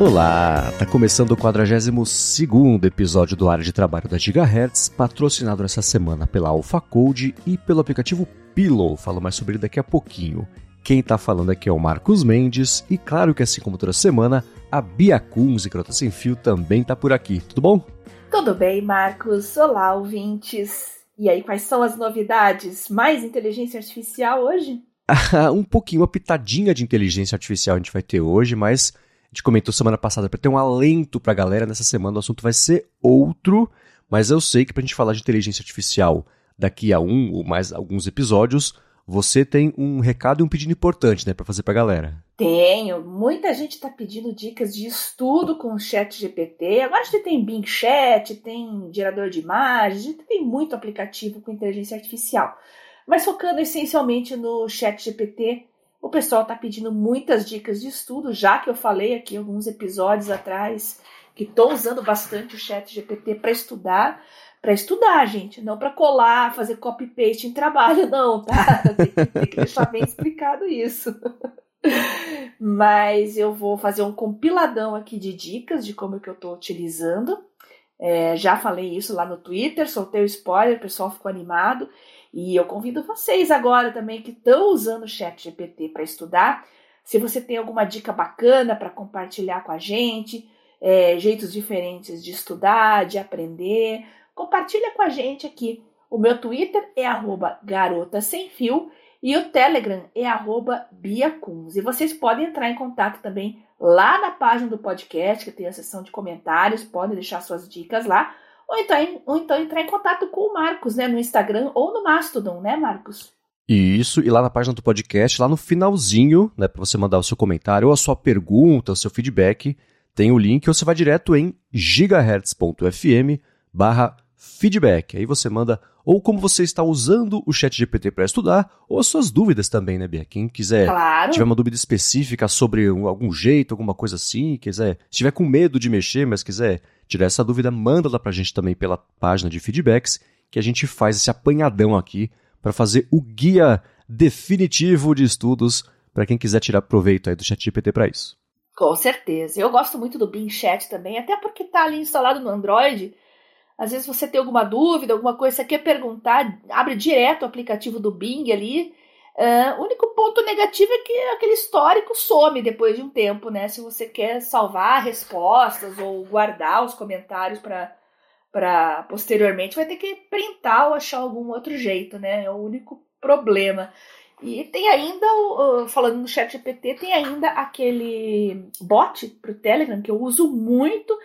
Olá, tá começando o 42º episódio do Área de Trabalho da Gigahertz, patrocinado essa semana pela Alpha Code e pelo aplicativo Pillow. Falo mais sobre ele daqui a pouquinho. Quem tá falando aqui é o Marcos Mendes e claro que assim como toda semana, a Bia Kunz e Crota Sem Fio também tá por aqui. Tudo bom? Tudo bem, Marcos. Olá, ouvintes. E aí, quais são as novidades? Mais inteligência artificial hoje? um pouquinho, uma pitadinha de inteligência artificial a gente vai ter hoje, mas a gente comentou semana passada para ter um alento para a galera. Nessa semana o assunto vai ser outro, mas eu sei que para a gente falar de inteligência artificial daqui a um ou mais alguns episódios, você tem um recado e um pedido importante, né, para fazer para a galera. Tenho. Muita gente está pedindo dicas de estudo com o Chat GPT. Agora gente tem Bing Chat, tem gerador de imagens, tem muito aplicativo com inteligência artificial. Mas focando essencialmente no Chat GPT, o pessoal está pedindo muitas dicas de estudo, já que eu falei aqui alguns episódios atrás que estou usando bastante o Chat GPT para estudar. Para estudar, gente, não para colar, fazer copy-paste em trabalho, não, tá? Tem que, tem que deixar bem explicado isso. Mas eu vou fazer um compiladão aqui de dicas de como que eu estou utilizando. É, já falei isso lá no Twitter, soltei o spoiler, o pessoal ficou animado. E eu convido vocês agora também que estão usando o Chat GPT para estudar. Se você tem alguma dica bacana para compartilhar com a gente, é, jeitos diferentes de estudar, de aprender, compartilha com a gente aqui. O meu Twitter é garota sem fio e o Telegram é biacuns. E vocês podem entrar em contato também lá na página do podcast, que tem a seção de comentários, podem deixar suas dicas lá ou então, ou então entrar em contato com o Marcos, né, no Instagram ou no Mastodon, né, Marcos? Isso, e lá na página do podcast, lá no finalzinho, né, para você mandar o seu comentário ou a sua pergunta, o seu feedback, tem o link ou você vai direto em gigahertz.fm barra feedback. Aí você manda ou como você está usando o chat GPT para estudar, ou as suas dúvidas também, né, Bia? Quem quiser, claro. tiver uma dúvida específica sobre algum jeito, alguma coisa assim, quiser, se tiver com medo de mexer, mas quiser tirar essa dúvida, manda lá pra gente também pela página de feedbacks, que a gente faz esse apanhadão aqui para fazer o guia definitivo de estudos para quem quiser tirar proveito aí do chat GPT para isso. Com certeza. Eu gosto muito do Bing Chat também, até porque está ali instalado no Android às vezes você tem alguma dúvida, alguma coisa, você quer perguntar, abre direto o aplicativo do Bing ali. Uh, o único ponto negativo é que aquele histórico some depois de um tempo, né? Se você quer salvar respostas ou guardar os comentários para posteriormente, vai ter que printar ou achar algum outro jeito, né? É o único problema. E tem ainda, falando no chat GPT, tem ainda aquele bot para o Telegram que eu uso muito,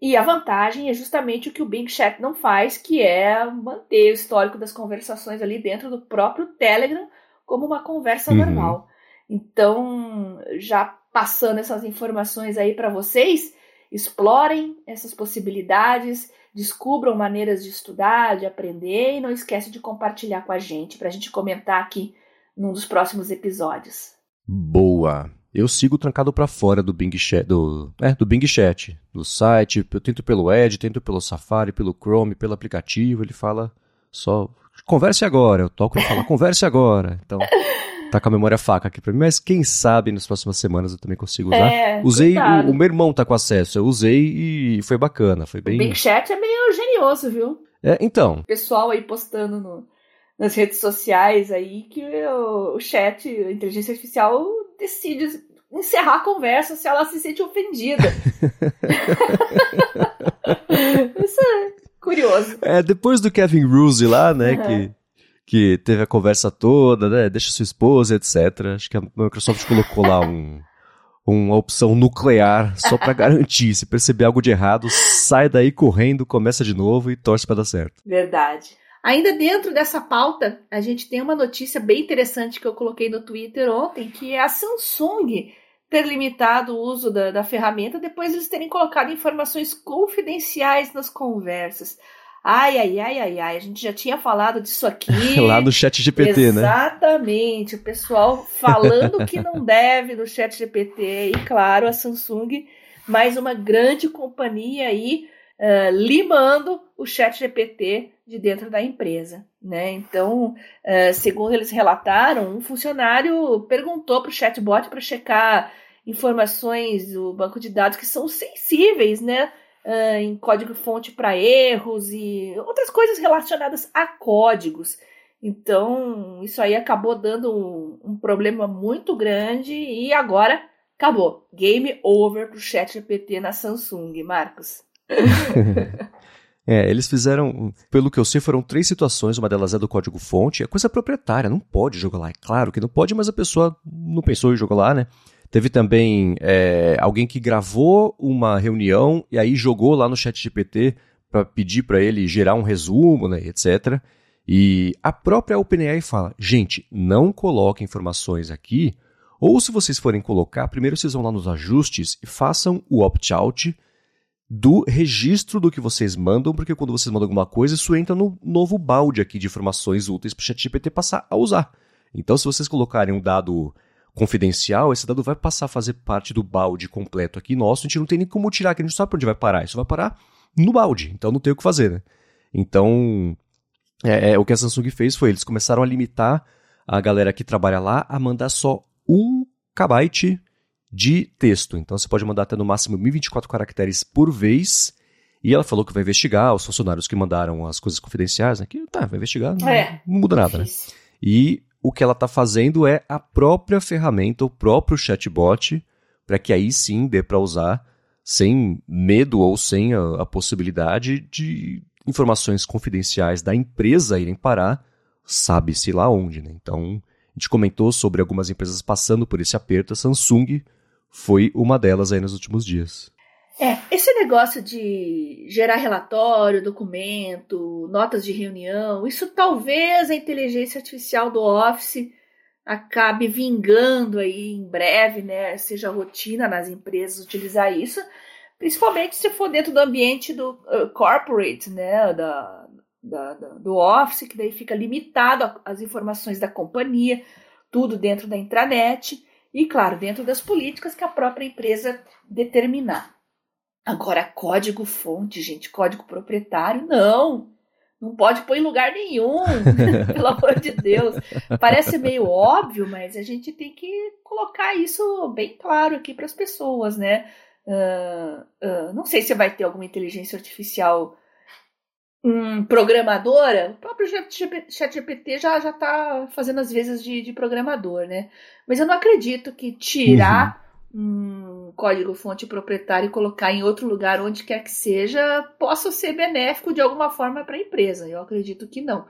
e a vantagem é justamente o que o Bing Chat não faz, que é manter o histórico das conversações ali dentro do próprio Telegram como uma conversa uhum. normal. Então, já passando essas informações aí para vocês, explorem essas possibilidades, descubram maneiras de estudar, de aprender e não esquece de compartilhar com a gente para a gente comentar aqui num dos próximos episódios. Boa! Eu sigo trancado para fora do Bing Chat, do, é, do Bing Chat, do site. Eu tento pelo Edge, tento pelo Safari, pelo Chrome, pelo aplicativo. Ele fala só converse agora. Eu toco e fala converse agora. Então tá com a memória faca aqui para mim, mas quem sabe nas próximas semanas eu também consigo usar. É, usei, o, o, meu irmão tá com acesso, eu usei e foi bacana, foi bem. O Bing Chat é meio genioso, viu? É, então. O pessoal aí postando no, nas redes sociais aí que o, o chat, a inteligência artificial decide encerrar a conversa se ela se sente ofendida. Isso é curioso. É, depois do Kevin Ruse lá, né, uhum. que, que teve a conversa toda, né, deixa sua esposa, etc. Acho que a Microsoft colocou lá um, uma opção nuclear só para garantir. Se perceber algo de errado, sai daí correndo, começa de novo e torce para dar certo. Verdade. Ainda dentro dessa pauta, a gente tem uma notícia bem interessante que eu coloquei no Twitter ontem, que é a Samsung ter limitado o uso da, da ferramenta depois de eles terem colocado informações confidenciais nas conversas. Ai, ai, ai, ai, ai, a gente já tinha falado disso aqui. Lá no chat GPT, né? Exatamente, o pessoal falando que não deve no chat GPT. E claro, a Samsung, mais uma grande companhia aí, uh, limando o chat GPT de dentro da empresa. Né? Então, uh, segundo eles relataram, um funcionário perguntou para o chatbot para checar informações do banco de dados que são sensíveis, né? Uh, em código-fonte para erros e outras coisas relacionadas a códigos. Então, isso aí acabou dando um, um problema muito grande e agora acabou. Game over pro chat GPT na Samsung, Marcos. É, eles fizeram, pelo que eu sei, foram três situações, uma delas é do código-fonte, é coisa proprietária, não pode jogar lá. É claro que não pode, mas a pessoa não pensou em jogar lá, né? Teve também é, alguém que gravou uma reunião e aí jogou lá no chat GPT para pedir para ele gerar um resumo, né, etc. E a própria OpenAI fala, gente, não coloquem informações aqui, ou se vocês forem colocar, primeiro vocês vão lá nos ajustes e façam o opt-out do registro do que vocês mandam, porque quando vocês mandam alguma coisa, isso entra no novo balde aqui de informações úteis para o ChatGPT passar a usar. Então, se vocês colocarem um dado confidencial, esse dado vai passar a fazer parte do balde completo aqui nosso, a gente não tem nem como tirar, que a gente sabe para onde vai parar, isso vai parar no balde, então não tem o que fazer, né? Então, é, é, o que a Samsung fez foi, eles começaram a limitar a galera que trabalha lá a mandar só um kbyte de texto. Então você pode mandar até no máximo 1024 caracteres por vez. E ela falou que vai investigar os funcionários que mandaram as coisas confidenciais, né? Que tá, vai investigar, não, é, não muda nada, né? E o que ela está fazendo é a própria ferramenta, o próprio chatbot, para que aí sim dê para usar sem medo ou sem a, a, possibilidade de informações confidenciais da empresa irem parar, sabe-se lá onde, né? Então, a gente comentou sobre algumas empresas passando por esse aperto, a Samsung foi uma delas aí nos últimos dias. É, esse negócio de gerar relatório, documento, notas de reunião, isso talvez a inteligência artificial do Office acabe vingando aí em breve, né? Seja rotina nas empresas utilizar isso, principalmente se for dentro do ambiente do uh, corporate, né? Da, da, da, do Office, que daí fica limitado às informações da companhia, tudo dentro da intranet. E, claro, dentro das políticas que a própria empresa determinar. Agora, código-fonte, gente, código proprietário, não. Não pode pôr em lugar nenhum, pelo amor de Deus. Parece meio óbvio, mas a gente tem que colocar isso bem claro aqui para as pessoas, né? Uh, uh, não sei se vai ter alguma inteligência artificial um, programadora, o próprio ChatGPT já já está fazendo as vezes de, de, programador, né? Mas eu não acredito que tirar uhum. um código-fonte proprietário e colocar em outro lugar, onde quer que seja, possa ser benéfico de alguma forma para a empresa. Eu acredito que não.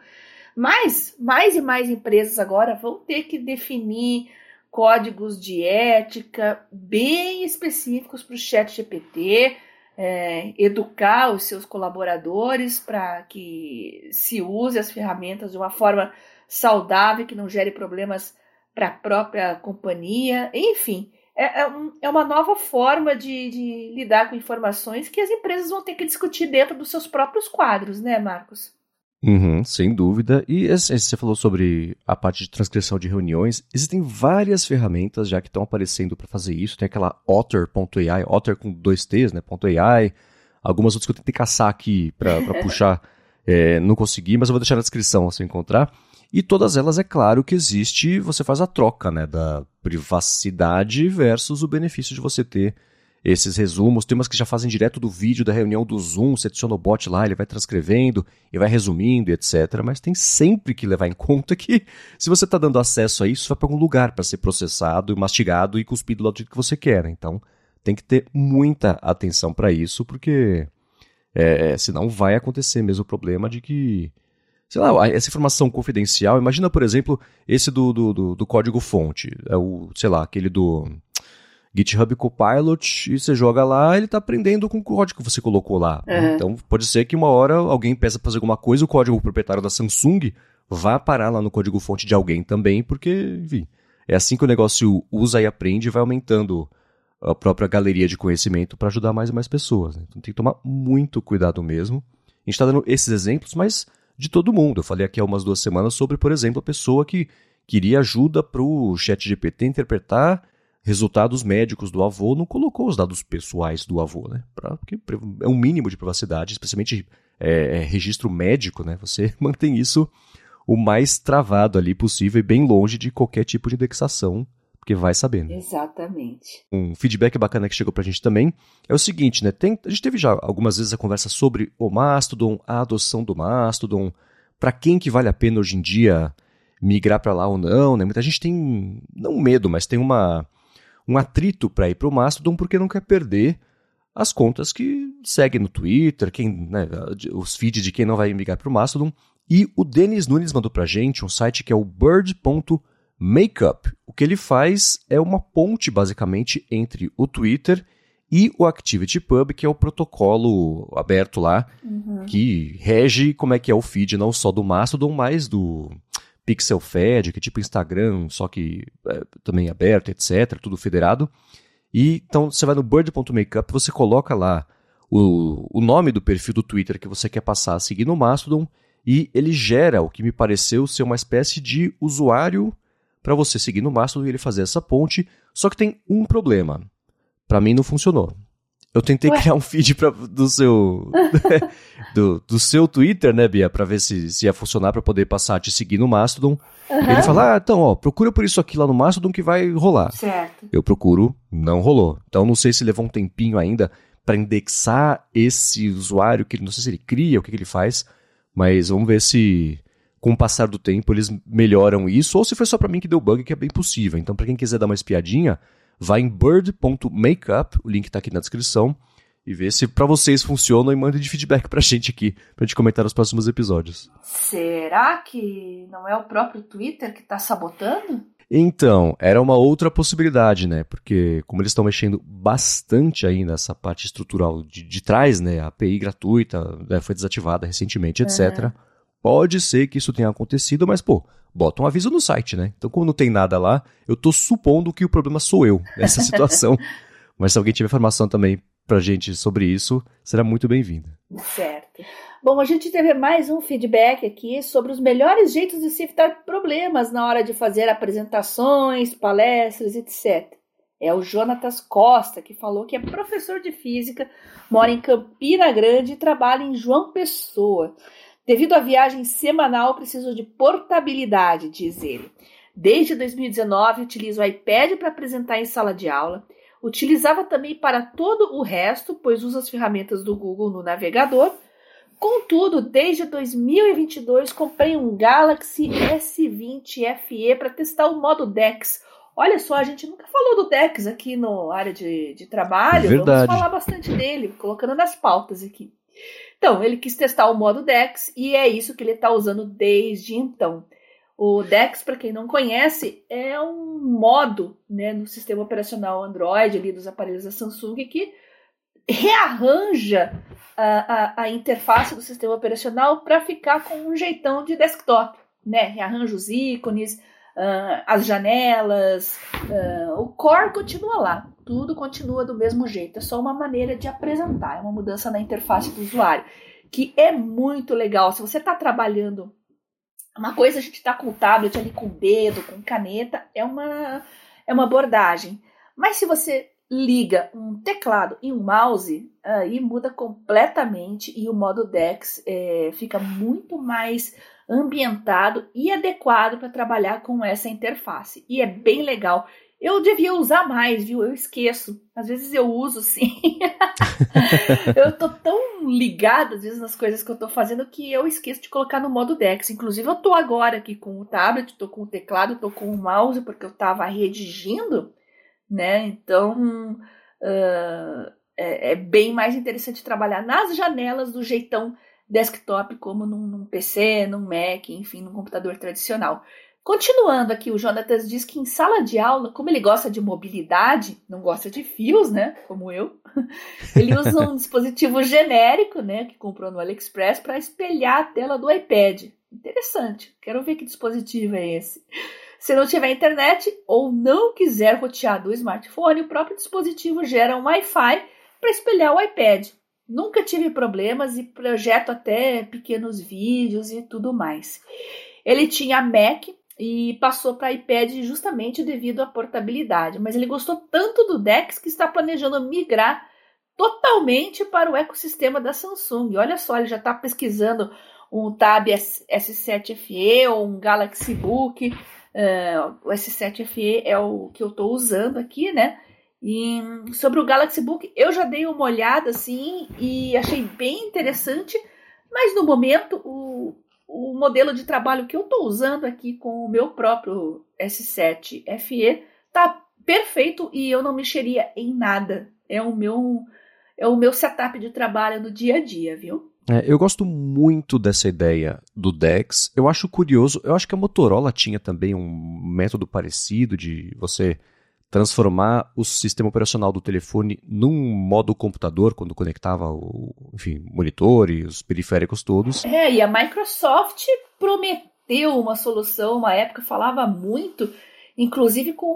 Mas mais e mais empresas agora vão ter que definir códigos de ética bem específicos para o ChatGPT é, educar os seus colaboradores para que se use as ferramentas de uma forma saudável, que não gere problemas para a própria companhia, enfim. É, é, um, é uma nova forma de, de lidar com informações que as empresas vão ter que discutir dentro dos seus próprios quadros, né, Marcos? Uhum, sem dúvida. E você falou sobre a parte de transcrição de reuniões. Existem várias ferramentas já que estão aparecendo para fazer isso. Tem aquela Otter.ai, Otter com dois T's, né? .ai. Algumas outras que eu tentei caçar aqui para puxar, é, não consegui, mas eu vou deixar na descrição se encontrar. E todas elas, é claro que existe, você faz a troca, né? Da privacidade versus o benefício de você ter esses resumos. Tem umas que já fazem direto do vídeo da reunião do Zoom, você adiciona o bot lá, ele vai transcrevendo e vai resumindo, etc. Mas tem sempre que levar em conta que se você está dando acesso a isso, vai para algum lugar para ser processado, mastigado e cuspido do jeito que você quer. Então tem que ter muita atenção para isso, porque é, senão vai acontecer mesmo o problema de que sei lá, essa informação confidencial, imagina, por exemplo, esse do, do, do, do código-fonte, é o, sei lá, aquele do GitHub Copilot e você joga lá, ele está aprendendo com o código que você colocou lá. Uhum. Então pode ser que uma hora alguém peça para fazer alguma coisa, o código proprietário da Samsung vá parar lá no código fonte de alguém também, porque, enfim, é assim que o negócio usa e aprende e vai aumentando a própria galeria de conhecimento para ajudar mais e mais pessoas. Né? Então tem que tomar muito cuidado mesmo. A gente está dando esses exemplos, mas de todo mundo. Eu falei aqui há umas duas semanas sobre, por exemplo, a pessoa que queria ajuda para o chat GPT interpretar resultados médicos do avô, não colocou os dados pessoais do avô, né? Pra, porque é um mínimo de privacidade, especialmente é, é, registro médico, né? Você mantém isso o mais travado ali possível e bem longe de qualquer tipo de indexação, porque vai sabendo. Exatamente. Um feedback bacana que chegou pra gente também é o seguinte, né? Tem, a gente teve já algumas vezes a conversa sobre o Mastodon, a adoção do Mastodon, para quem que vale a pena hoje em dia migrar para lá ou não, né? Muita gente tem não medo, mas tem uma um atrito para ir para o Mastodon porque não quer perder as contas que seguem no Twitter, quem, né, os feeds de quem não vai migrar para o Mastodon. E o Denis Nunes mandou para gente um site que é o bird.makeup. O que ele faz é uma ponte, basicamente, entre o Twitter e o ActivityPub, que é o protocolo aberto lá, uhum. que rege como é que é o feed, não só do Mastodon, mas do Pixel Fed, que é tipo Instagram, só que é, também aberto, etc., tudo federado. E então você vai no bird.makeup, você coloca lá o, o nome do perfil do Twitter que você quer passar a seguir no Mastodon e ele gera o que me pareceu ser uma espécie de usuário para você seguir no Mastodon e ele fazer essa ponte. Só que tem um problema. Para mim não funcionou. Eu tentei Ué? criar um feed pra, do seu do, do seu Twitter, né, Bia, para ver se, se ia funcionar para poder passar a te seguir no Mastodon. Uhum. Ele fala: "Ah, então, ó, procura por isso aqui lá no Mastodon que vai rolar". Certo. Eu procuro, não rolou. Então não sei se levou um tempinho ainda para indexar esse usuário que não sei se ele cria, o que, que ele faz, mas vamos ver se com o passar do tempo eles melhoram isso ou se foi só para mim que deu bug, que é bem possível. Então para quem quiser dar uma espiadinha, vai em bird.makeup, o link está aqui na descrição, e vê se para vocês funciona e manda de feedback pra gente aqui, pra gente comentar nos próximos episódios. Será que não é o próprio Twitter que está sabotando? Então, era uma outra possibilidade, né? Porque como eles estão mexendo bastante aí nessa parte estrutural de, de trás, né? A API gratuita né? foi desativada recentemente, etc. Pode ser que isso tenha acontecido, mas, pô, bota um aviso no site, né? Então, como não tem nada lá, eu tô supondo que o problema sou eu nessa situação. Mas se alguém tiver informação também pra gente sobre isso, será muito bem-vinda. Certo. Bom, a gente teve mais um feedback aqui sobre os melhores jeitos de se evitar problemas na hora de fazer apresentações, palestras, etc. É o Jonatas Costa, que falou que é professor de física, mora em Campina Grande e trabalha em João Pessoa. Devido à viagem semanal, preciso de portabilidade, diz ele. Desde 2019, utilizo o iPad para apresentar em sala de aula. Utilizava também para todo o resto, pois uso as ferramentas do Google no navegador. Contudo, desde 2022 comprei um Galaxy S20 FE para testar o modo DeX. Olha só, a gente nunca falou do DeX aqui no área de, de trabalho. Verdade. Vamos falar bastante dele, colocando nas pautas aqui. Então, ele quis testar o modo DeX e é isso que ele está usando desde então. O DeX, para quem não conhece, é um modo né, no sistema operacional Android ali dos aparelhos da Samsung que rearranja a, a, a interface do sistema operacional para ficar com um jeitão de desktop, né? Rearranja os ícones, uh, as janelas, uh, o core continua lá, tudo continua do mesmo jeito, é só uma maneira de apresentar, é uma mudança na interface do usuário, que é muito legal. Se você está trabalhando, uma coisa a gente está com o tablet ali com o dedo, com caneta, é uma, é uma abordagem. Mas se você liga um teclado e um mouse, aí muda completamente e o modo DeX é, fica muito mais ambientado e adequado para trabalhar com essa interface. E é bem legal. Eu devia usar mais, viu? Eu esqueço. Às vezes eu uso sim. eu tô tão ligada, às vezes, nas coisas que eu tô fazendo que eu esqueço de colocar no modo Dex. Inclusive, eu tô agora aqui com o tablet, tô com o teclado, tô com o mouse, porque eu tava redigindo, né? Então, uh, é, é bem mais interessante trabalhar nas janelas do jeitão desktop como num, num PC, num Mac, enfim, num computador tradicional. Continuando aqui, o Jonatas diz que em sala de aula, como ele gosta de mobilidade, não gosta de fios, né? Como eu, ele usa um dispositivo genérico, né? Que comprou no AliExpress para espelhar a tela do iPad. Interessante. Quero ver que dispositivo é esse. Se não tiver internet ou não quiser rotear do smartphone, o próprio dispositivo gera um Wi-Fi para espelhar o iPad. Nunca tive problemas e projeto até pequenos vídeos e tudo mais. Ele tinha Mac e passou para iPad justamente devido à portabilidade, mas ele gostou tanto do Dex que está planejando migrar totalmente para o ecossistema da Samsung. Olha só, ele já está pesquisando um Tab S7 FE ou um Galaxy Book Uh, o S7 FE é o que eu estou usando aqui, né? E sobre o Galaxy Book, eu já dei uma olhada assim e achei bem interessante, mas no momento o, o modelo de trabalho que eu estou usando aqui com o meu próprio S7 FE tá perfeito e eu não mexeria em nada. É o meu é o meu setup de trabalho no dia a dia, viu? É, eu gosto muito dessa ideia do DeX. Eu acho curioso. Eu acho que a Motorola tinha também um método parecido de você transformar o sistema operacional do telefone num modo computador quando conectava o, enfim, monitor e os periféricos todos. É, e a Microsoft prometeu uma solução, uma época falava muito, inclusive com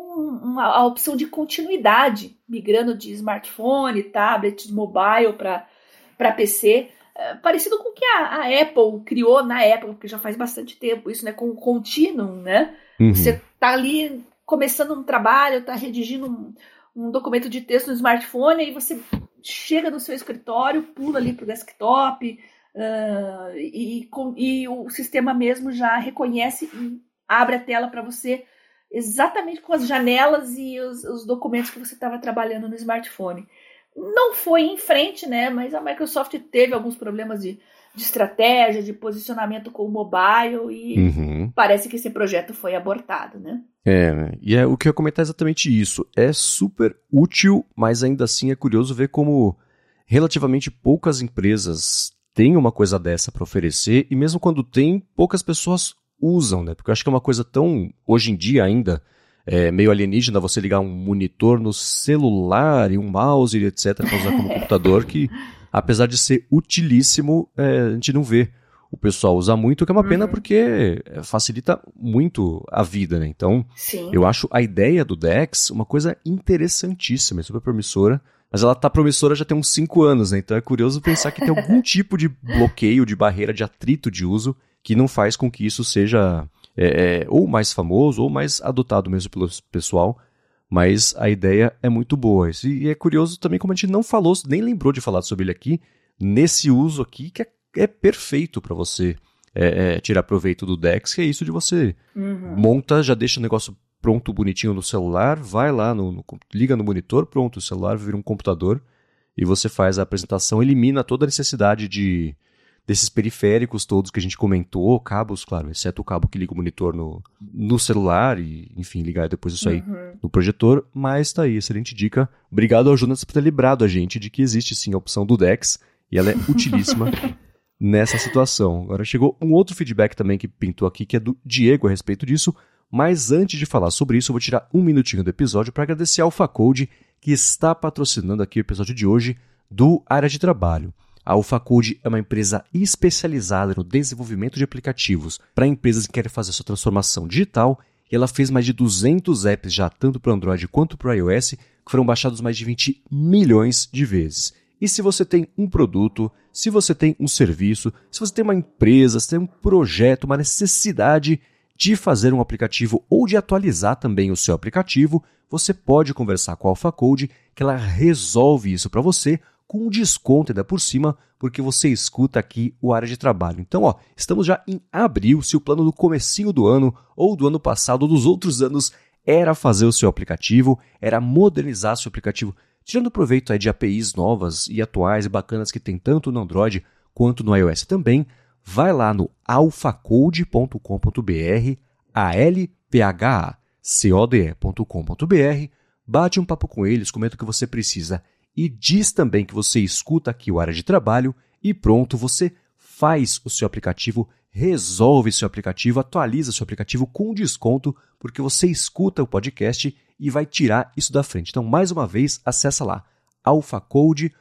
uma, a opção de continuidade, migrando de smartphone, tablet, mobile para PC. É, parecido com o que a, a, Apple criou na época, porque já faz bastante tempo isso, né? Com o Continuum, né? Uhum. Você tá ali começando um trabalho, está redigindo um, um, documento de texto no smartphone, aí você chega no seu escritório, pula ali para o desktop, uh, e, com, e o sistema mesmo já reconhece e abre a tela para você exatamente com as janelas e os, os documentos que você estava trabalhando no smartphone. Não foi em frente, né? Mas a Microsoft teve alguns problemas de de estratégia, de posicionamento com o mobile e uhum. parece que esse projeto foi abortado, né? É, e é, o que eu ia comentar é exatamente isso. É super útil, mas ainda assim é curioso ver como relativamente poucas empresas têm uma coisa dessa para oferecer e mesmo quando tem, poucas pessoas usam, né? Porque eu acho que é uma coisa tão, hoje em dia ainda, é, meio alienígena você ligar um monitor no celular e um mouse etc. para usar como computador que apesar de ser utilíssimo, é, a gente não vê o pessoal usar muito, o que é uma uhum. pena porque é, facilita muito a vida, né? Então, Sim. eu acho a ideia do Dex uma coisa interessantíssima, super promissora. Mas ela tá promissora já tem uns 5 anos, né? Então é curioso pensar que tem algum tipo de bloqueio, de barreira, de atrito de uso que não faz com que isso seja é, é, ou mais famoso ou mais adotado mesmo pelo pessoal. Mas a ideia é muito boa. E é curioso também como a gente não falou, nem lembrou de falar sobre ele aqui, nesse uso aqui que é, é perfeito para você é, é, tirar proveito do Dex, que é isso de você uhum. monta, já deixa o negócio pronto, bonitinho no celular, vai lá, no, no, liga no monitor, pronto, o celular vira um computador e você faz a apresentação, elimina toda a necessidade de desses periféricos todos que a gente comentou, cabos, claro, exceto o cabo que liga o monitor no, no celular e, enfim, ligar depois isso aí uhum. no projetor, mas tá aí, excelente dica. Obrigado ao Jonas por ter lembrado a gente de que existe sim a opção do DeX e ela é utilíssima nessa situação. Agora chegou um outro feedback também que pintou aqui, que é do Diego a respeito disso, mas antes de falar sobre isso, eu vou tirar um minutinho do episódio para agradecer ao Facode, que está patrocinando aqui o episódio de hoje do Área de Trabalho. A AlphaCode é uma empresa especializada no desenvolvimento de aplicativos para empresas que querem fazer sua transformação digital e ela fez mais de 200 apps já tanto para Android quanto para iOS, que foram baixados mais de 20 milhões de vezes. E se você tem um produto, se você tem um serviço, se você tem uma empresa, se tem um projeto, uma necessidade de fazer um aplicativo ou de atualizar também o seu aplicativo, você pode conversar com a AlphaCode que ela resolve isso para você com desconto ainda por cima, porque você escuta aqui o área de trabalho. Então, ó, estamos já em abril, se o plano do comecinho do ano ou do ano passado ou dos outros anos era fazer o seu aplicativo, era modernizar seu aplicativo, tirando proveito aí de APIs novas e atuais e bacanas que tem tanto no Android quanto no iOS também, vai lá no alphacode.com.br, a l p h a c o d e.com.br, bate um papo com eles, comenta o que você precisa e diz também que você escuta aqui o área de trabalho e pronto, você faz o seu aplicativo, resolve seu aplicativo, atualiza seu aplicativo com desconto, porque você escuta o podcast e vai tirar isso da frente. Então, mais uma vez, acessa lá alfacode.com.br.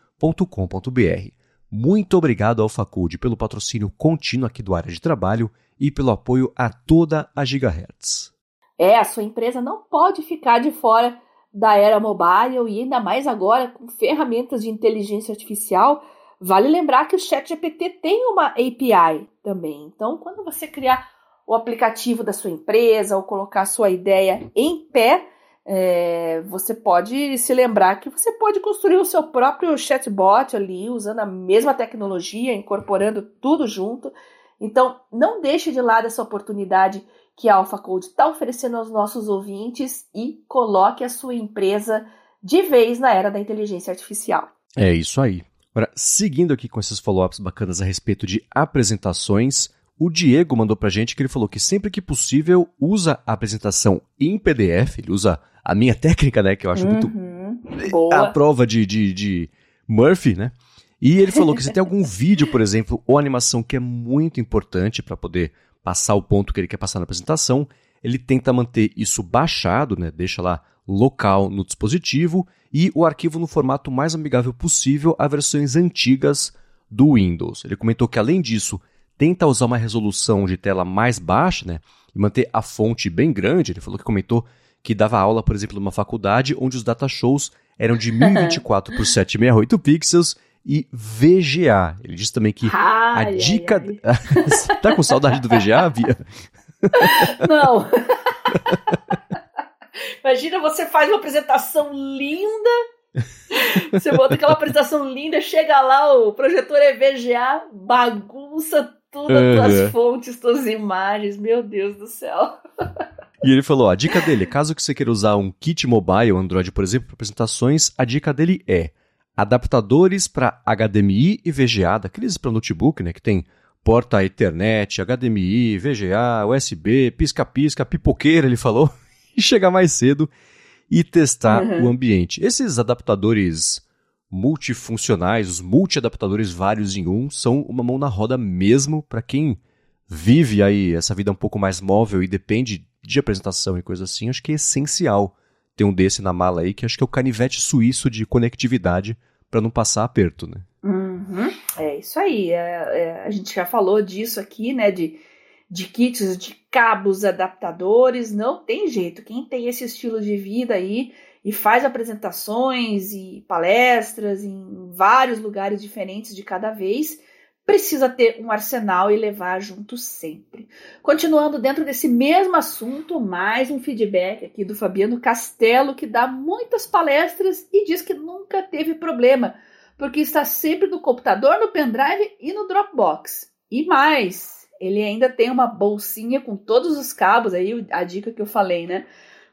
Muito obrigado, AlphaCode, pelo patrocínio contínuo aqui do área de trabalho e pelo apoio a toda a Gigahertz. É, a sua empresa não pode ficar de fora da era mobile e ainda mais agora com ferramentas de inteligência artificial, vale lembrar que o ChatGPT tem uma API também. Então, quando você criar o aplicativo da sua empresa ou colocar a sua ideia em pé, é, você pode se lembrar que você pode construir o seu próprio chatbot ali, usando a mesma tecnologia, incorporando tudo junto, Então, não deixe de lado essa oportunidade que a AlphaCode está oferecendo aos nossos ouvintes e coloque a sua empresa de vez na era da inteligência artificial. É isso aí. Agora, seguindo aqui com esses follow-ups bacanas a respeito de apresentações, o Diego mandou pra gente que ele falou que sempre que possível usa a apresentação em PDF, ele usa a minha técnica, né, que eu acho uhum, muito boa. a prova de, de, de Murphy, né? E ele falou que se tem algum vídeo, por exemplo, ou animação que é muito importante para poder passar o ponto que ele quer passar na apresentação, ele tenta manter isso baixado, né? Deixa lá local no dispositivo e o arquivo no formato mais amigável possível a versões antigas do Windows. Ele comentou que além disso, tenta usar uma resolução de tela mais baixa, né? E manter a fonte bem grande. Ele falou que comentou que dava aula, por exemplo, numa faculdade onde os data shows eram de 1024 por 768 pixels e VGA. Ele disse também que ai, a dica. Ai, ai. tá com saudade do VGA, Bia? Não. Imagina você faz uma apresentação linda. Você bota aquela apresentação linda, chega lá, o projetor é VGA, bagunça tudo, uhum. as fontes, todas as imagens. Meu Deus do céu. E ele falou: a dica dele, caso que você queira usar um kit mobile Android, por exemplo, para apresentações, a dica dele é adaptadores para HDMI e VGA, daqueles para notebook, né, que tem porta Ethernet, HDMI, VGA, USB, pisca-pisca, pipoqueira, ele falou, e chegar mais cedo e testar uhum. o ambiente. Esses adaptadores multifuncionais, os multi-adaptadores vários em um, são uma mão na roda mesmo para quem vive aí essa vida um pouco mais móvel e depende de apresentação e coisa assim. Acho que é essencial ter um desse na mala aí, que acho que é o canivete suíço de conectividade para não passar aperto, né? Uhum. É isso aí. É, é, a gente já falou disso aqui, né? De, de kits, de cabos, adaptadores. Não tem jeito. Quem tem esse estilo de vida aí e faz apresentações e palestras em vários lugares diferentes de cada vez, precisa ter um arsenal e levar junto sempre. Continuando dentro desse mesmo assunto, mais um feedback aqui do Fabiano Castelo, que dá muitas palestras e diz que nunca teve problema, porque está sempre no computador, no pendrive e no Dropbox. E mais, ele ainda tem uma bolsinha com todos os cabos, aí a dica que eu falei, né?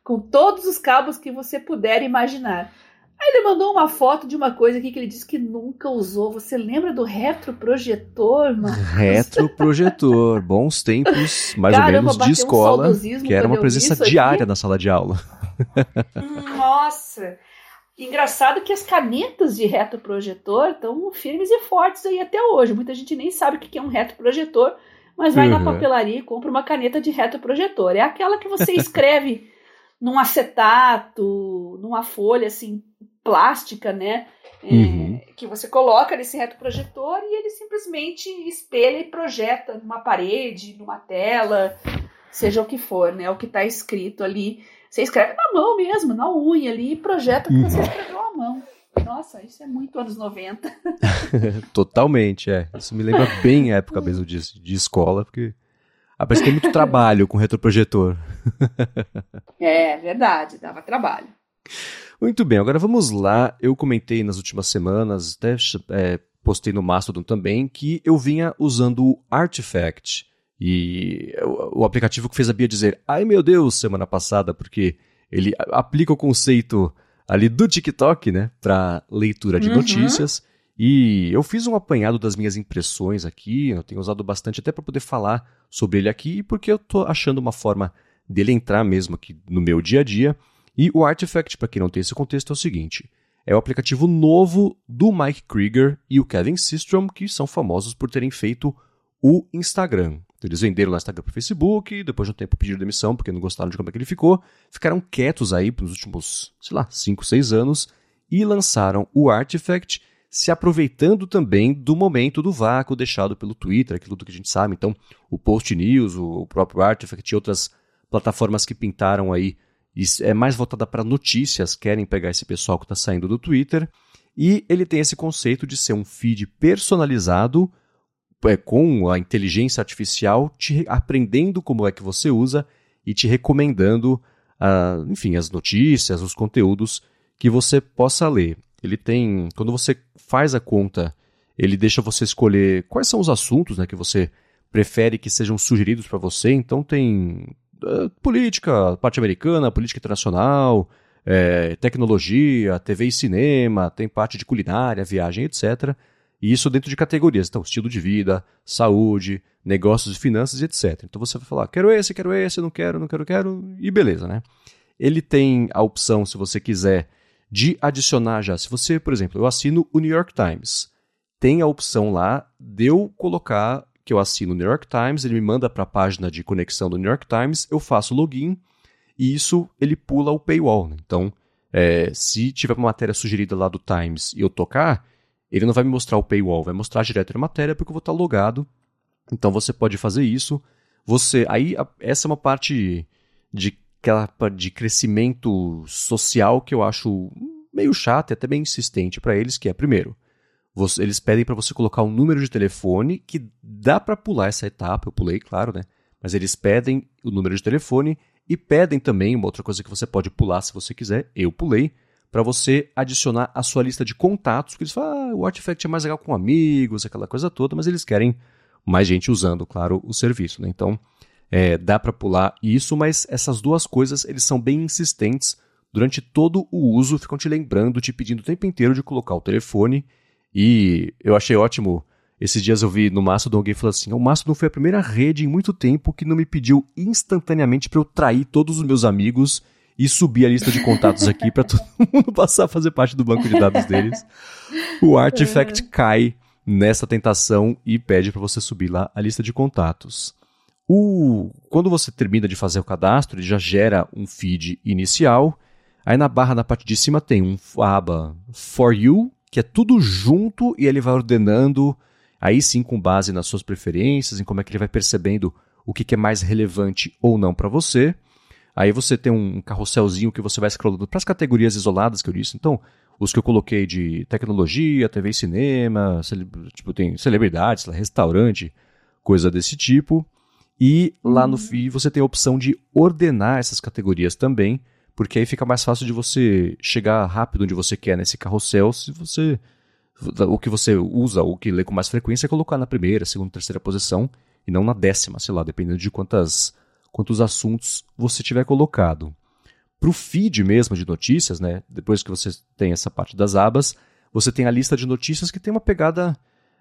Com todos os cabos que você puder imaginar. Aí ele mandou uma foto de uma coisa aqui que ele disse que nunca usou. Você lembra do retroprojetor, mano? Retroprojetor, bons tempos, mais Caramba, ou menos, de escola, um que era uma presença diária aqui. na sala de aula. Nossa! Engraçado que as canetas de retroprojetor estão firmes e fortes aí até hoje. Muita gente nem sabe o que é um retroprojetor, mas vai uhum. na papelaria e compra uma caneta de retroprojetor. É aquela que você escreve num acetato, numa folha assim plástica, né? É, uhum. Que você coloca nesse retroprojetor e ele simplesmente espelha e projeta numa parede, numa tela, seja o que for, né? O que está escrito ali. Você escreve na mão mesmo, na unha ali, e projeta o que uhum. você escreveu à mão. Nossa, isso é muito anos 90. Totalmente, é. Isso me lembra bem a época mesmo de, de escola, porque Parece que tem muito trabalho com retroprojetor. é, verdade, dava trabalho. Muito bem, agora vamos lá. Eu comentei nas últimas semanas, até é, postei no Mastodon também, que eu vinha usando o Artifact. E o, aplicativo que fez a Bia dizer, ai meu Deus, semana passada, porque ele aplica o conceito ali do TikTok, né, para leitura de uhum. notícias. E eu fiz um apanhado das minhas impressões aqui, eu tenho usado bastante até para poder falar sobre ele aqui, porque eu estou achando uma forma dele entrar mesmo aqui no meu dia a dia. E o Artifact, para quem não tem esse contexto, é o seguinte: é o aplicativo novo do Mike Krieger e o Kevin Systrom, que são famosos por terem feito o Instagram. Eles venderam o Instagram para o Facebook, depois de um tempo pediram demissão porque não gostaram de como é que ele ficou, ficaram quietos aí nos últimos, sei lá, 5, 6 anos e lançaram o Artifact, se aproveitando também do momento do vácuo deixado pelo Twitter, aquilo que a gente sabe. Então, o Post News, o próprio Artifact e outras plataformas que pintaram aí, é mais voltada para notícias, querem pegar esse pessoal que está saindo do Twitter. E ele tem esse conceito de ser um feed personalizado, é, com a inteligência artificial, te aprendendo como é que você usa e te recomendando, uh, enfim, as notícias, os conteúdos que você possa ler. Ele tem, quando você faz a conta, ele deixa você escolher quais são os assuntos né, que você prefere que sejam sugeridos para você. Então tem uh, política, parte americana, política internacional, é, tecnologia, TV e cinema, tem parte de culinária, viagem, etc. E isso dentro de categorias. Então, estilo de vida, saúde, negócios e finanças, etc. Então você vai falar, quero esse, quero esse, não quero, não quero, quero, e beleza, né? Ele tem a opção, se você quiser, de adicionar já. Se você, por exemplo, eu assino o New York Times, tem a opção lá de eu colocar que eu assino o New York Times, ele me manda para a página de conexão do New York Times, eu faço login e isso ele pula o paywall. Né? Então, é, se tiver uma matéria sugerida lá do Times e eu tocar, ele não vai me mostrar o paywall, vai mostrar direto a matéria porque eu vou estar logado. Então você pode fazer isso. Você aí essa é uma parte de de crescimento social que eu acho meio chato e até bem insistente para eles, que é primeiro, você, eles pedem para você colocar um número de telefone que dá para pular essa etapa, eu pulei, claro, né? Mas eles pedem o número de telefone e pedem também uma outra coisa que você pode pular se você quiser, eu pulei, para você adicionar a sua lista de contatos, que eles falam, ah, o Artifact é mais legal com amigos, aquela coisa toda, mas eles querem mais gente usando, claro, o serviço, né? Então, é, dá para pular isso, mas essas duas coisas, eles são bem insistentes durante todo o uso, ficam te lembrando, te pedindo o tempo inteiro de colocar o telefone, e eu achei ótimo esses dias eu vi no Mastodon alguém falando assim: o Mastodon foi a primeira rede em muito tempo que não me pediu instantaneamente para eu trair todos os meus amigos e subir a lista de contatos aqui para todo mundo passar a fazer parte do banco de dados deles. O Artifact é. cai nessa tentação e pede para você subir lá a lista de contatos. O, quando você termina de fazer o cadastro, ele já gera um feed inicial. Aí na barra na parte de cima tem um aba For You, que é tudo junto e ele vai ordenando aí sim com base nas suas preferências, em como é que ele vai percebendo o que, que é mais relevante ou não para você. Aí você tem um carrosselzinho que você vai scrollando para as categorias isoladas que eu disse. Então, os que eu coloquei de tecnologia, TV e cinema, tipo, tem celebridades, restaurante, coisa desse tipo. E lá no FI você tem a opção de ordenar essas categorias também, porque aí fica mais fácil de você chegar rápido onde você quer nesse carrossel se você o que você usa, o que lê com mais frequência, é colocar na primeira, segunda, terceira posição e não na décima, sei lá, dependendo de quantas, quantos assuntos você tiver colocado. Para o feed mesmo de notícias, né, depois que você tem essa parte das abas, você tem a lista de notícias que tem uma pegada.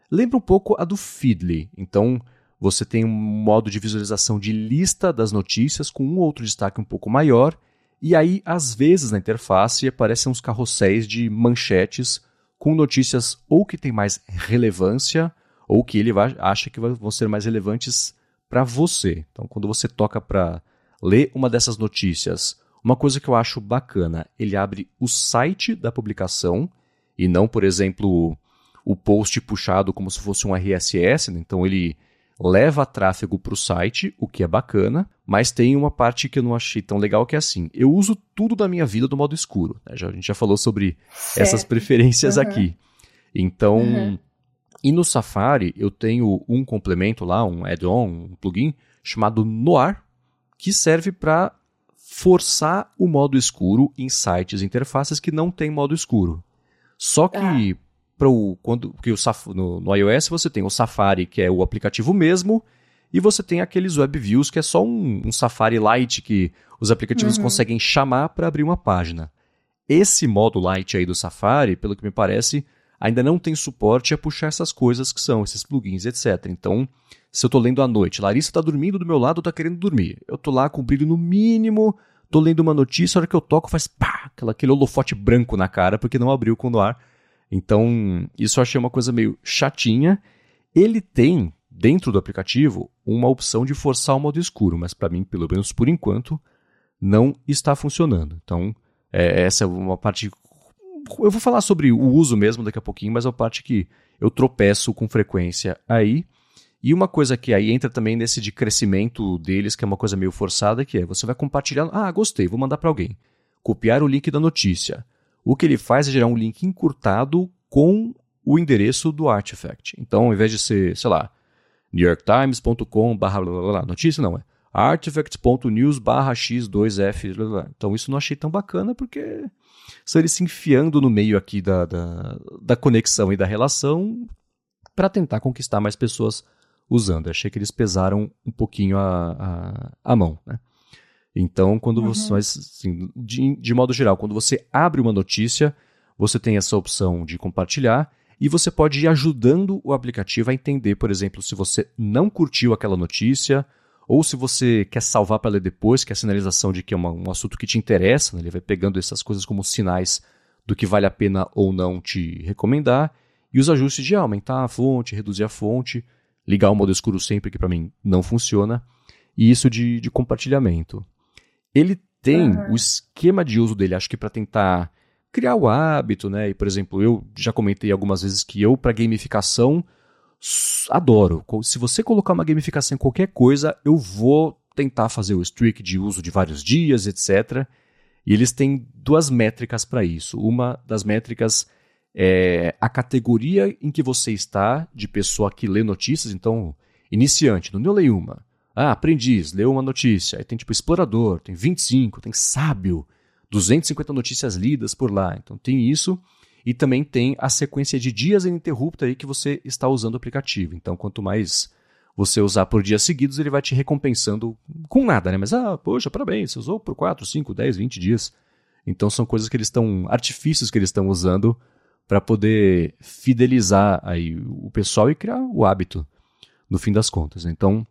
Lembra um pouco a do Feedly. Então, você tem um modo de visualização de lista das notícias com um outro destaque um pouco maior. E aí, às vezes, na interface aparecem uns carrosséis de manchetes com notícias ou que tem mais relevância ou que ele vai, acha que vão ser mais relevantes para você. Então, quando você toca para ler uma dessas notícias, uma coisa que eu acho bacana, ele abre o site da publicação e não, por exemplo, o post puxado como se fosse um RSS. Né? Então, ele leva tráfego para o site, o que é bacana, mas tem uma parte que eu não achei tão legal que é assim: eu uso tudo da minha vida do modo escuro. Né? Já, a gente já falou sobre certo. essas preferências uhum. aqui. Então, uhum. e no Safari eu tenho um complemento lá, um add-on, um plugin chamado Noir, que serve para forçar o modo escuro em sites e interfaces que não tem modo escuro. Só que ah pro, quando que o no, no, iOS você tem o Safari, que é o aplicativo mesmo, e você tem aqueles web views que é só um, um Safari Lite que os aplicativos uhum. conseguem chamar para abrir uma página. Esse modo Lite aí do Safari, pelo que me parece, ainda não tem suporte a puxar essas coisas que são esses plugins, etc. Então, se eu estou lendo à noite, Larissa está dormindo do meu lado, está querendo dormir. Eu estou lá com o brilho no mínimo, estou lendo uma notícia, a hora que eu toco faz pá, aquele holofote branco na cara porque não abriu com o ar então, isso eu achei uma coisa meio chatinha. Ele tem, dentro do aplicativo, uma opção de forçar o modo escuro, mas para mim, pelo menos por enquanto, não está funcionando. Então, é, essa é uma parte. Eu vou falar sobre o uso mesmo daqui a pouquinho, mas é uma parte que eu tropeço com frequência aí. E uma coisa que aí entra também nesse de crescimento deles, que é uma coisa meio forçada, que é você vai compartilhar. Ah, gostei, vou mandar para alguém. Copiar o link da notícia o que ele faz é gerar um link encurtado com o endereço do artifact. Então, ao invés de ser, sei lá, newyorktimes.com barra notícia, não, é artifacts.news barra x2f. Então, isso não achei tão bacana porque são eles se enfiando no meio aqui da, da, da conexão e da relação para tentar conquistar mais pessoas usando. Achei que eles pesaram um pouquinho a, a, a mão, né? Então, quando uhum. você. Mas, assim, de, de modo geral, quando você abre uma notícia, você tem essa opção de compartilhar e você pode ir ajudando o aplicativo a entender, por exemplo, se você não curtiu aquela notícia ou se você quer salvar para ler depois, que é a sinalização de que é uma, um assunto que te interessa, né? ele vai pegando essas coisas como sinais do que vale a pena ou não te recomendar, e os ajustes de aumentar a fonte, reduzir a fonte, ligar o modo escuro sempre, que para mim não funciona, e isso de, de compartilhamento. Ele tem uhum. o esquema de uso dele, acho que para tentar criar o hábito, né? E, por exemplo, eu já comentei algumas vezes que eu, para gamificação, adoro. Se você colocar uma gamificação em qualquer coisa, eu vou tentar fazer o streak de uso de vários dias, etc. E eles têm duas métricas para isso. Uma das métricas é a categoria em que você está de pessoa que lê notícias. Então, iniciante, não leio uma. Ah, aprendiz, leu uma notícia. Aí tem tipo explorador, tem 25, tem sábio, 250 notícias lidas por lá. Então tem isso. E também tem a sequência de dias ininterrupta aí que você está usando o aplicativo. Então, quanto mais você usar por dias seguidos, ele vai te recompensando com nada, né? Mas, ah, poxa, parabéns, você usou por 4, 5, 10, 20 dias. Então, são coisas que eles estão, artifícios que eles estão usando para poder fidelizar aí o pessoal e criar o hábito, no fim das contas. Então,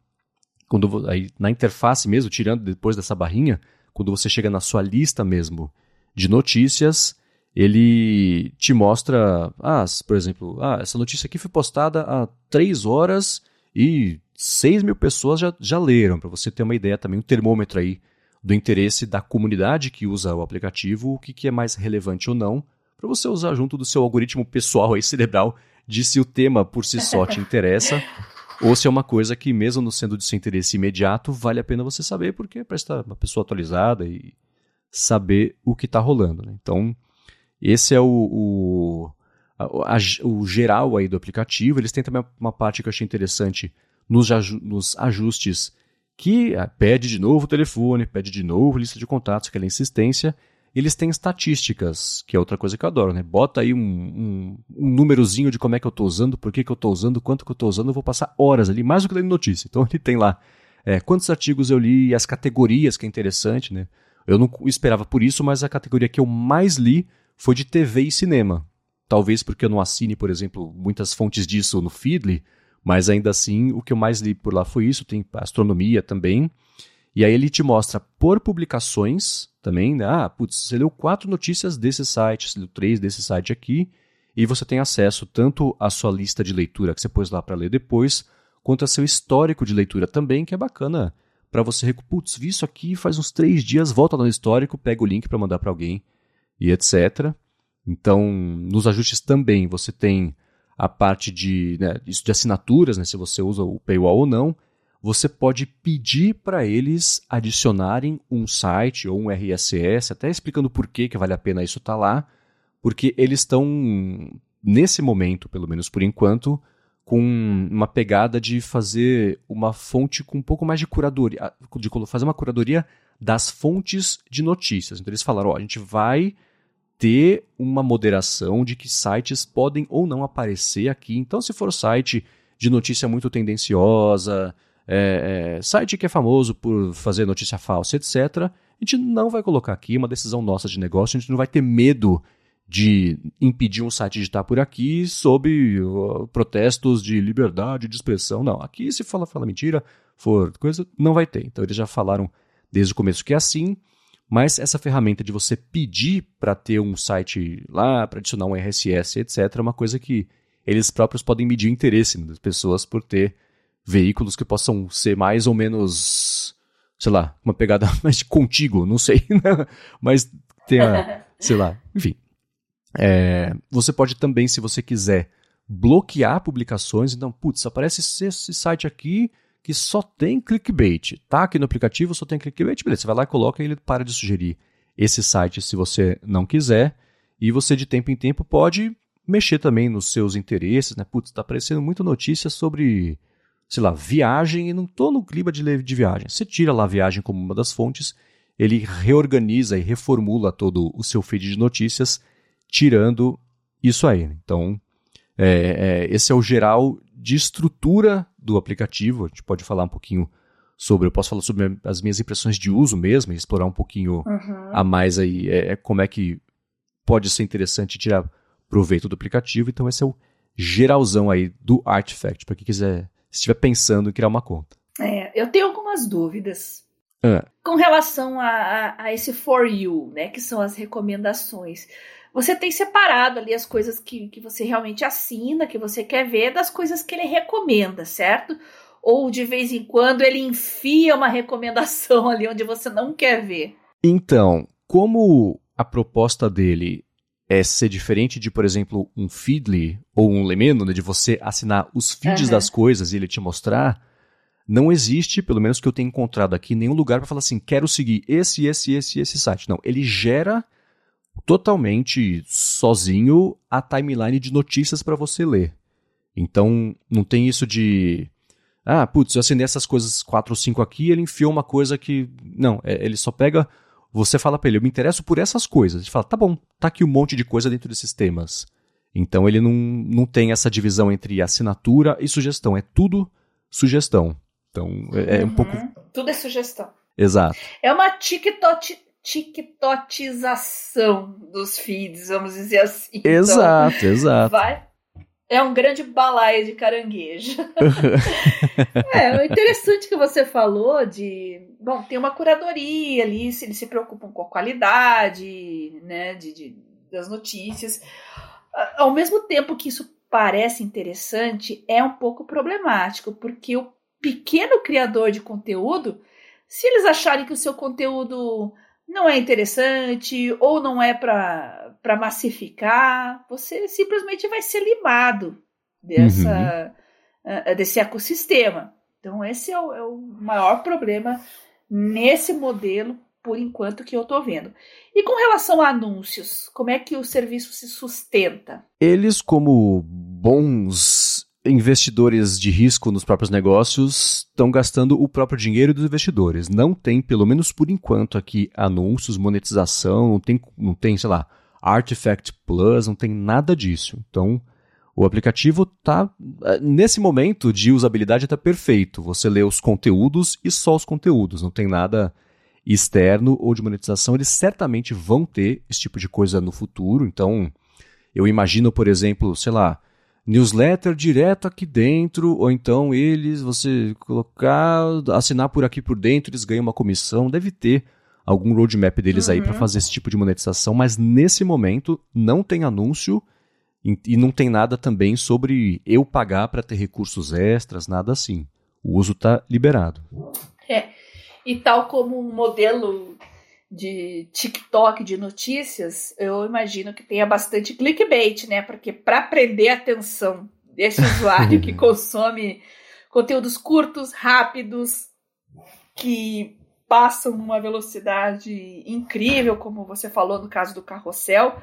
quando aí, na interface mesmo, tirando depois dessa barrinha, quando você chega na sua lista mesmo de notícias, ele te mostra, ah, por exemplo, ah, essa notícia aqui foi postada há três horas e 6 mil pessoas já, já leram, para você ter uma ideia também, um termômetro aí do interesse da comunidade que usa o aplicativo, o que, que é mais relevante ou não, para você usar junto do seu algoritmo pessoal aí cerebral de se o tema por si só te interessa ou se é uma coisa que, mesmo não sendo de seu interesse imediato, vale a pena você saber, porque é para estar uma pessoa atualizada e saber o que está rolando. Né? Então, esse é o, o, a, a, o geral aí do aplicativo. Eles têm também uma parte que eu achei interessante nos, nos ajustes, que ah, pede de novo o telefone, pede de novo lista de contatos, aquela insistência, eles têm estatísticas, que é outra coisa que eu adoro, né? Bota aí um, um, um númerozinho de como é que eu estou usando, por que, que eu estou usando, quanto que eu estou usando, eu vou passar horas ali, mais do que lendo notícia. Então ele tem lá é, quantos artigos eu li, as categorias, que é interessante, né? Eu não esperava por isso, mas a categoria que eu mais li foi de TV e cinema. Talvez porque eu não assine, por exemplo, muitas fontes disso no Feedly, mas ainda assim o que eu mais li por lá foi isso, tem astronomia também. E aí ele te mostra por publicações também, né? Ah, putz, você leu quatro notícias desse site, você leu três desse site aqui, e você tem acesso tanto à sua lista de leitura que você pôs lá para ler depois, quanto ao seu histórico de leitura também, que é bacana para você, putz, vi isso aqui faz uns três dias, volta no histórico, pega o link para mandar para alguém e etc. Então, nos ajustes também você tem a parte de, né, isso de assinaturas, né, se você usa o paywall ou não, você pode pedir para eles adicionarem um site ou um RSS, até explicando por que, que vale a pena isso estar tá lá, porque eles estão, nesse momento, pelo menos por enquanto, com uma pegada de fazer uma fonte com um pouco mais de curadoria, de fazer uma curadoria das fontes de notícias. Então eles falaram, ó, a gente vai ter uma moderação de que sites podem ou não aparecer aqui. Então, se for site de notícia muito tendenciosa, é, é, site que é famoso por fazer notícia falsa, etc., a gente não vai colocar aqui uma decisão nossa de negócio, a gente não vai ter medo de impedir um site de estar por aqui sob protestos de liberdade de expressão. Não, aqui se fala, fala mentira, for coisa, não vai ter. Então eles já falaram desde o começo que é assim, mas essa ferramenta de você pedir para ter um site lá, para adicionar um RSS, etc., é uma coisa que eles próprios podem medir o interesse das pessoas por ter veículos que possam ser mais ou menos, sei lá, uma pegada mais contigo, não sei, né? mas tenha, sei lá, enfim. É, você pode também, se você quiser, bloquear publicações. Então, putz, aparece esse site aqui que só tem clickbait. Tá aqui no aplicativo, só tem clickbait. Beleza, você vai lá e coloca e ele para de sugerir esse site se você não quiser. E você, de tempo em tempo, pode mexer também nos seus interesses, né? Putz, tá aparecendo muita notícia sobre sei lá, viagem e não estou no clima de, de viagem. Você tira lá a viagem como uma das fontes, ele reorganiza e reformula todo o seu feed de notícias, tirando isso aí. Então, é, é, esse é o geral de estrutura do aplicativo, a gente pode falar um pouquinho sobre, eu posso falar sobre as minhas impressões de uso mesmo, e explorar um pouquinho uhum. a mais aí, é, é, como é que pode ser interessante tirar proveito do aplicativo. Então esse é o geralzão aí do Artifact, para quem quiser, se estiver pensando em criar uma conta. É, eu tenho algumas dúvidas. É. Com relação a, a, a, esse For You, né, que são as recomendações. Você tem separado ali as coisas que, que você realmente assina, que você quer ver, das coisas que ele recomenda, certo? Ou de vez em quando ele enfia uma recomendação ali onde você não quer ver? Então, como a proposta dele é ser diferente de, por exemplo, um Feedly ou um Lemeno, né, de você assinar os feeds uhum. das coisas e ele te mostrar, não existe, pelo menos que eu tenha encontrado aqui, nenhum lugar para falar assim, quero seguir esse, esse, esse, esse site. Não, ele gera totalmente sozinho a timeline de notícias para você ler. Então, não tem isso de ah, putz, eu assinei essas coisas 4 ou 5 aqui, ele enfiou uma coisa que. Não, é, ele só pega. Você fala para ele, eu me interesso por essas coisas. Ele fala, tá bom, tá aqui um monte de coisa dentro desses temas. Então ele não, não tem essa divisão entre assinatura e sugestão. É tudo sugestão. Então é, é um pouco. Uhum. Tudo é sugestão. Exato. É uma TikTok TikTokização dos feeds, vamos dizer assim. Exato, então, exato. Vai, é um grande balaio de caranguejo. é, o interessante que você falou de. Bom, tem uma curadoria ali, se eles se preocupam com a qualidade né, de, de, das notícias. Ao mesmo tempo que isso parece interessante, é um pouco problemático, porque o pequeno criador de conteúdo, se eles acharem que o seu conteúdo não é interessante ou não é para massificar, você simplesmente vai ser limado dessa, uhum. uh, desse ecossistema. Então, esse é o, é o, maior problema nesse modelo, por enquanto, que eu estou vendo. E com relação a anúncios, como é que o serviço se sustenta? Eles, como bons investidores de risco nos próprios negócios estão gastando o próprio dinheiro dos investidores. Não tem, pelo menos por enquanto, aqui anúncios, monetização, não tem, não tem, sei lá, Artifact Plus, não tem nada disso. Então, o aplicativo tá nesse momento de usabilidade está perfeito. Você lê os conteúdos e só os conteúdos, não tem nada externo ou de monetização. Eles certamente vão ter esse tipo de coisa no futuro. Então, eu imagino, por exemplo, sei lá, newsletter direto aqui dentro, ou então eles, você colocar, assinar por aqui por dentro, eles ganham uma comissão. Deve ter algum roadmap deles uhum. aí para fazer esse tipo de monetização, mas nesse momento não tem anúncio e não tem nada também sobre eu pagar para ter recursos extras, nada assim. O uso está liberado. É. E tal como um modelo de TikTok de notícias, eu imagino que tenha bastante clickbait, né? Porque para prender a atenção desse usuário que consome conteúdos curtos, rápidos, que passam uma velocidade incrível, como você falou no caso do carrossel,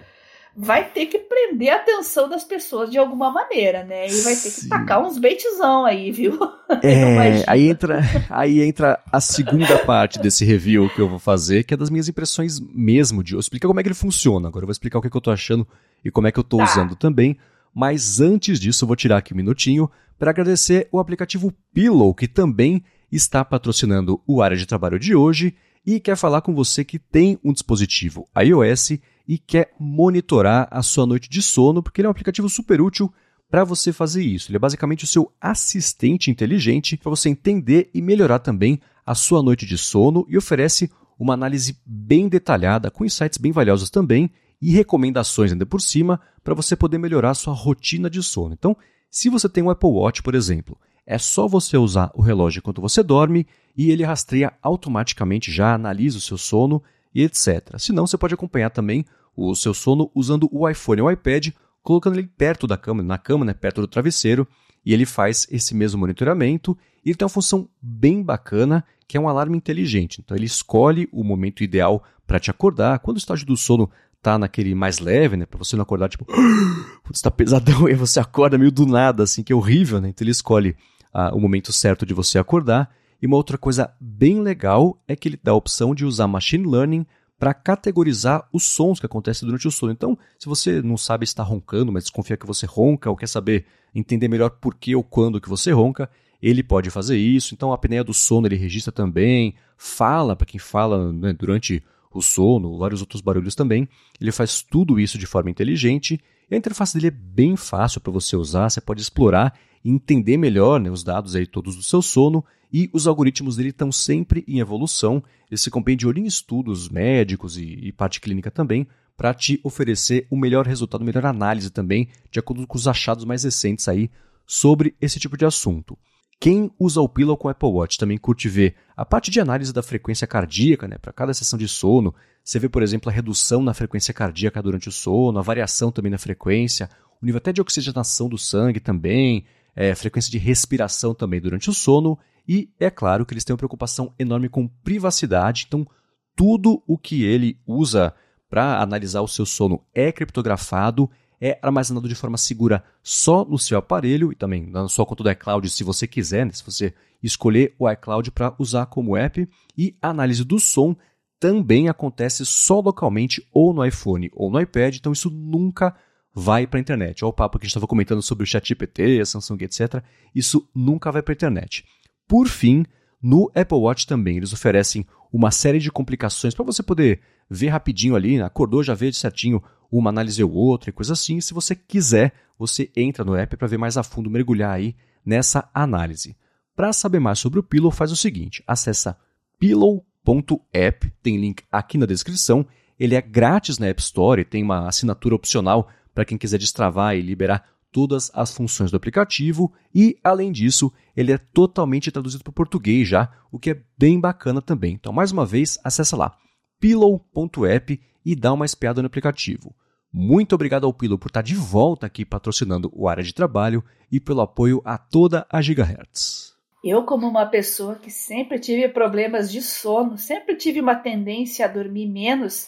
vai ter que prender a atenção das pessoas de alguma maneira, né? E vai ter que Sim. tacar uns baitzão aí, viu? É, aí entra, aí entra a segunda parte desse review que eu vou fazer, que é das minhas impressões mesmo de eu explicar como é que ele funciona. Agora eu vou explicar o que, é que eu tô achando e como é que eu tô tá. usando também. Mas antes disso, eu vou tirar aqui um minutinho para agradecer o aplicativo Pillow, que também está patrocinando o área de trabalho de hoje e quer falar com você que tem um dispositivo iOS e quer monitorar a sua noite de sono, porque ele é um aplicativo super útil para você fazer isso. Ele é basicamente o seu assistente inteligente para você entender e melhorar também a sua noite de sono e oferece uma análise bem detalhada, com insights bem valiosos também e recomendações ainda por cima para você poder melhorar a sua rotina de sono. Então, se você tem um Apple Watch, por exemplo, é só você usar o relógio enquanto você dorme e ele rastreia automaticamente, já analisa o seu sono e etc. Se não, você pode acompanhar também o seu sono usando o iPhone ou o iPad, colocando ele perto da cama, na cama, né, perto do travesseiro, e ele faz esse mesmo monitoramento. E ele tem uma função bem bacana, que é um alarme inteligente. Então ele escolhe o momento ideal para te acordar. Quando o estágio do sono tá naquele mais leve, né, para você não acordar tipo, putz, tá pesadão, e você acorda meio do nada, assim, que é horrível, né? Então ele escolhe ah, o momento certo de você acordar. E uma outra coisa bem legal é que ele dá a opção de usar machine learning para categorizar os sons que acontecem durante o sono. Então, se você não sabe estar roncando, mas desconfia que você ronca ou quer saber entender melhor por que ou quando que você ronca, ele pode fazer isso. Então a apneia do sono ele registra também, fala para quem fala né, durante o sono, vários outros barulhos também. Ele faz tudo isso de forma inteligente. E a interface dele é bem fácil para você usar, você pode explorar entender melhor né, os dados aí todos do seu sono e os algoritmos dele estão sempre em evolução. Ele se compõe de em estudos médicos e, e parte clínica também para te oferecer o melhor resultado, melhor análise também, de acordo com os achados mais recentes aí sobre esse tipo de assunto. Quem usa o Pillow com o Apple Watch também curte ver a parte de análise da frequência cardíaca, né, para cada sessão de sono. Você vê, por exemplo, a redução na frequência cardíaca durante o sono, a variação também na frequência, o nível até de oxigenação do sangue também, é, frequência de respiração também durante o sono. E é claro que eles têm uma preocupação enorme com privacidade, então tudo o que ele usa para analisar o seu sono é criptografado é armazenado de forma segura só no seu aparelho e também na sua conta do iCloud, se você quiser, né? se você escolher o iCloud para usar como app. E a análise do som também acontece só localmente ou no iPhone ou no iPad, então isso nunca vai para a internet. Olha o papo que a gente estava comentando sobre o ChatGPT, a Samsung, etc. Isso nunca vai para a internet. Por fim, no Apple Watch também eles oferecem uma série de complicações para você poder ver rapidinho ali, né? acordou, já vê certinho uma análise ou outra e coisa assim. Se você quiser, você entra no app para ver mais a fundo, mergulhar aí nessa análise. Para saber mais sobre o Pillow, faz o seguinte: acessa pillow.app, tem link aqui na descrição. Ele é grátis na App Store, tem uma assinatura opcional para quem quiser destravar e liberar todas as funções do aplicativo e, além disso, ele é totalmente traduzido para o português já, o que é bem bacana também. Então, mais uma vez, acessa lá pillow.app e dá uma espiada no aplicativo. Muito obrigado ao Pillow por estar de volta aqui patrocinando o área de trabalho e pelo apoio a toda a Gigahertz. Eu, como uma pessoa que sempre tive problemas de sono, sempre tive uma tendência a dormir menos,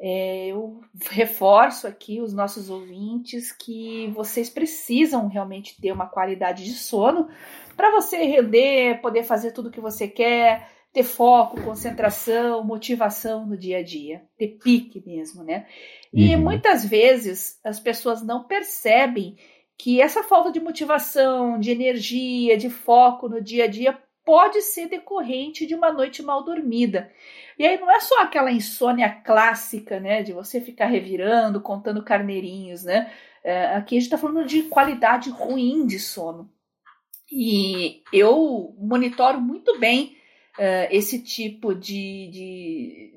é, eu reforço aqui os nossos ouvintes que vocês precisam realmente ter uma qualidade de sono para você render, poder fazer tudo o que você quer, ter foco, concentração, motivação no dia a dia, ter pique mesmo, né? E uhum. muitas vezes as pessoas não percebem que essa falta de motivação, de energia, de foco no dia a dia pode ser decorrente de uma noite mal dormida. E aí não é só aquela insônia clássica, né, de você ficar revirando, contando carneirinhos, né? É, aqui a gente está falando de qualidade ruim de sono. E eu monitoro muito bem uh, esse tipo de, de,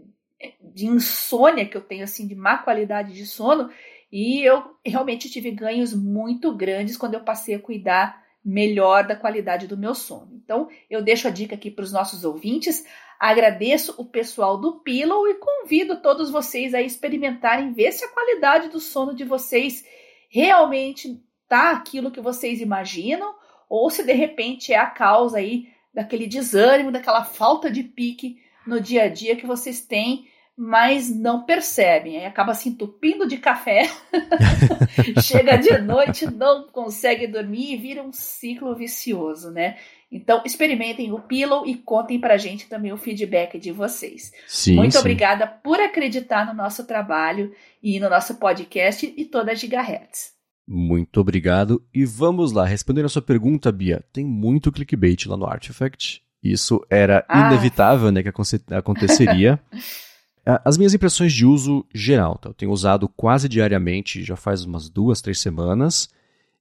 de insônia que eu tenho, assim, de má qualidade de sono, e eu realmente tive ganhos muito grandes quando eu passei a cuidar melhor da qualidade do meu sono. Então, eu deixo a dica aqui para os nossos ouvintes. Agradeço o pessoal do Pillow e convido todos vocês a experimentarem, ver se a qualidade do sono de vocês realmente tá aquilo que vocês imaginam ou se de repente é a causa aí daquele desânimo, daquela falta de pique no dia a dia que vocês têm, mas não percebem. Aí acaba se entupindo de café, chega de noite, não consegue dormir e vira um ciclo vicioso, né? Então, experimentem o Pillow e contem pra gente também o feedback de vocês. Sim, Muito sim. obrigada por acreditar no nosso trabalho e no nosso podcast e toda a Gigahertz. Muito obrigado. E vamos lá, respondendo a sua pergunta, Bia. Tem muito clickbait lá no Artifact. Isso era Ah. inevitável, né, que aconte- aconteceria. Ah, As minhas impressões de uso geral, tá? eu tenho usado quase diariamente, já faz umas duas, três semanas,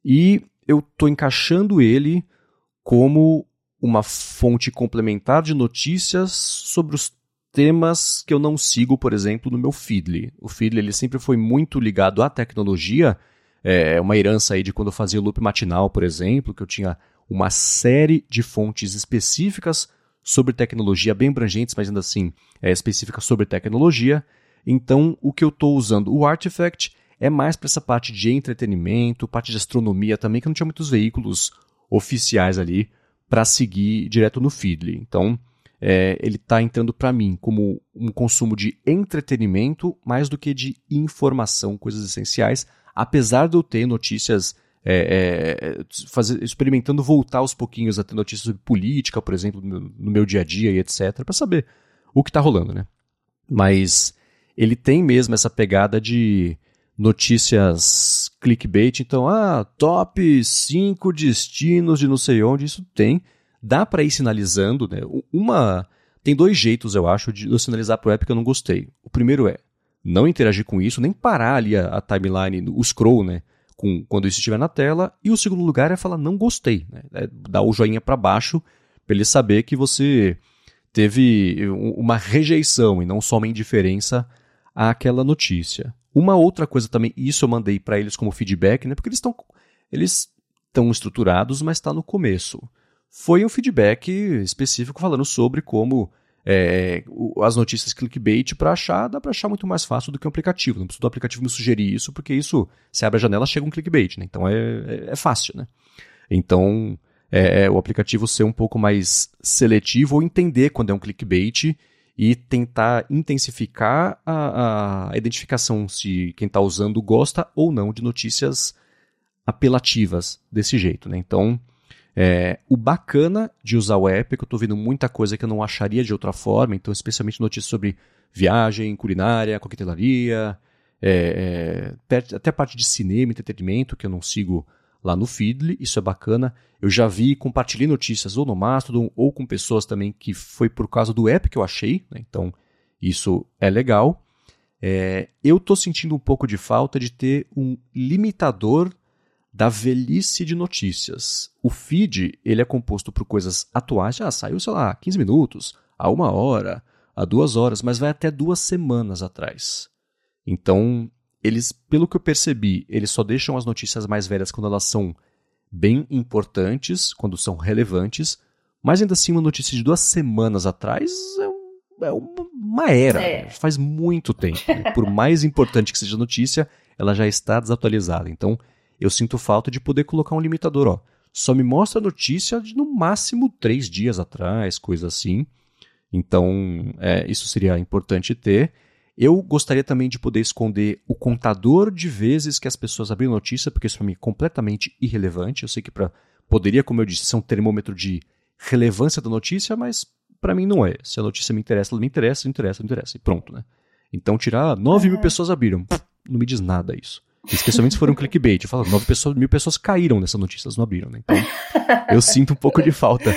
e eu estou encaixando ele como uma fonte complementar de notícias sobre os temas que eu não sigo, por exemplo, no meu Feedly. O Feedly ele sempre foi muito ligado à tecnologia, é uma herança aí de quando eu fazia loop matinal, por exemplo, que eu tinha uma série de fontes específicas sobre tecnologia, bem abrangentes, mas ainda assim é, específicas sobre tecnologia. Então, o que eu estou usando, o Artifact, é mais para essa parte de entretenimento, parte de astronomia também, que não tinha muitos veículos oficiais ali para seguir direto no Feedly. Então, é, ele está entrando para mim como um consumo de entretenimento mais do que de informação, coisas essenciais, apesar de eu ter notícias é, é, fazer, experimentando voltar aos pouquinhos a ter notícias sobre política, por exemplo, no, no meu dia a dia e etc, para saber o que está rolando, né? Mas ele tem mesmo essa pegada de notícias clickbait. Então, ah, top 5 destinos de não sei onde, isso tem. Dá para ir sinalizando, né? Uma. Tem dois jeitos, eu acho, de eu sinalizar pro app que eu não gostei. O primeiro é não interagir com isso, nem parar ali a, a timeline, o scroll, né? Com, quando isso estiver na tela. E o segundo lugar é falar não gostei, né? É dar o joinha para baixo para ele saber que você teve uma rejeição e não só uma indiferença àquela notícia. Uma outra coisa também, isso eu mandei para eles como feedback, né? Porque eles estão eles estão estruturados, mas está no começo. Foi um feedback específico falando sobre como é, as notícias clickbait para achar, dá para achar muito mais fácil do que um aplicativo. Não precisa do aplicativo me sugerir isso, porque isso, se abre a janela, chega um clickbait, né? Então é, é, é fácil, né? Então, é, é, o aplicativo ser um pouco mais seletivo ou entender quando é um clickbait e tentar intensificar a, a identificação se quem está usando gosta ou não de notícias apelativas desse jeito. Né? Então, é, o bacana de usar o app é que eu estou vendo muita coisa que eu não acharia de outra forma, então especialmente notícias sobre viagem, culinária, coquetelaria, é, é, até parte de cinema, entretenimento, que eu não sigo lá no Feedly, isso é bacana. Eu já vi, compartilhei notícias ou no Mastodon ou com pessoas também que foi por causa do app que eu achei, né? então isso é legal. É, eu estou sentindo um pouco de falta de ter um limitador da velhice de notícias. O feed ele é composto por coisas atuais, já saiu, sei lá, 15 minutos, a uma hora, a duas horas, mas vai até duas semanas atrás. Então, eles, pelo que eu percebi, eles só deixam as notícias mais velhas quando elas são bem importantes, quando são relevantes, mas ainda assim uma notícia de duas semanas atrás é, é uma era, é. faz muito tempo. Por mais importante que seja a notícia, ela já está desatualizada. Então, eu sinto falta de poder colocar um limitador, ó. Só me mostra a notícia de no máximo três dias atrás, coisa assim. Então, é, isso seria importante ter. Eu gostaria também de poder esconder o contador de vezes que as pessoas abriram notícia, porque isso para mim é completamente irrelevante. Eu sei que para poderia, como eu disse, ser um termômetro de relevância da notícia, mas para mim não é. Se a notícia me interessa, ela me interessa, me interessa, me interessa, e pronto, né? Então tirar 9 mil pessoas abriram, não me diz nada isso. Especialmente se for um clickbait. Eu falo, 9 pessoas, mil pessoas caíram nessa notícia, elas não abriram, né? Então, eu sinto um pouco de falta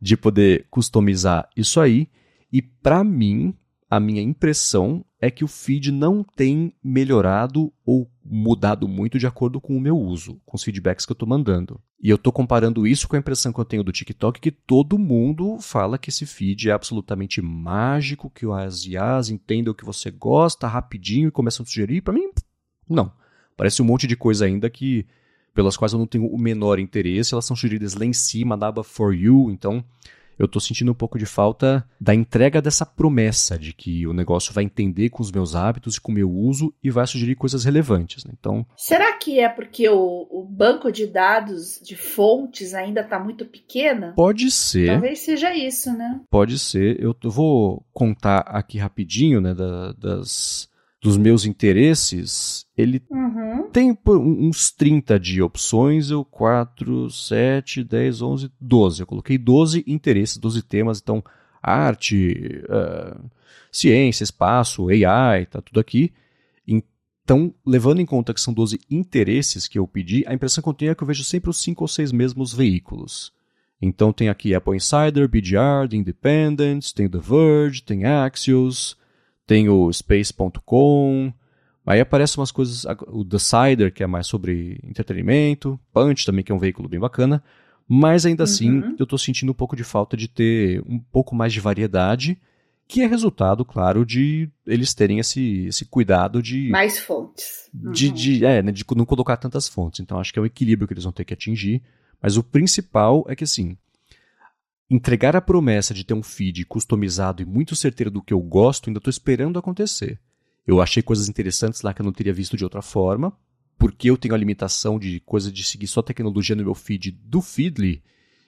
de poder customizar isso aí. E para mim, a minha impressão é que o feed não tem melhorado ou mudado muito de acordo com o meu uso, com os feedbacks que eu estou mandando. E eu estou comparando isso com a impressão que eu tenho do TikTok, que todo mundo fala que esse feed é absolutamente mágico, que as IAs entendem o que você gosta rapidinho e começam a sugerir. Para mim, não. Parece um monte de coisa ainda que pelas quais eu não tenho o menor interesse, elas são sugeridas lá em cima da aba For You, então eu estou sentindo um pouco de falta da entrega dessa promessa de que o negócio vai entender com os meus hábitos e com o meu uso e vai sugerir coisas relevantes. Né? Então, será que é porque o, o, banco de dados de fontes ainda está muito pequena? Pode ser. Talvez seja isso, né? Pode ser. Eu vou contar aqui rapidinho, né, da, das dos meus interesses, ele uhum. tem uns 30 de opções, eu 4, 7, 10, 11, 12. Eu coloquei 12 interesses, 12 temas, então arte, uh, ciência, espaço, AI, tá tudo aqui. Então, levando em conta que são 12 interesses que eu pedi, a impressão que eu tenho é que eu vejo sempre os 5 ou 6 mesmos veículos. Então tem aqui Apple Insider, BGR, The Independent, tem The Verge, tem Axios, tem o space.com, aí aparecem umas coisas, o Decider, que é mais sobre entretenimento, Punch também, que é um veículo bem bacana, mas ainda assim uhum. eu estou sentindo um pouco de falta de ter um pouco mais de variedade, que é resultado, claro, de eles terem esse, esse cuidado de... Mais fontes. Uhum. De, de, é, né, de não colocar tantas fontes. Então acho que é o equilíbrio que eles vão ter que atingir, mas o principal é que assim, entregar a promessa de ter um feed customizado e muito certeiro do que eu gosto, ainda estou esperando acontecer. Eu achei coisas interessantes lá que eu não teria visto de outra forma, porque eu tenho a limitação de coisa de seguir só tecnologia no meu feed do Feedly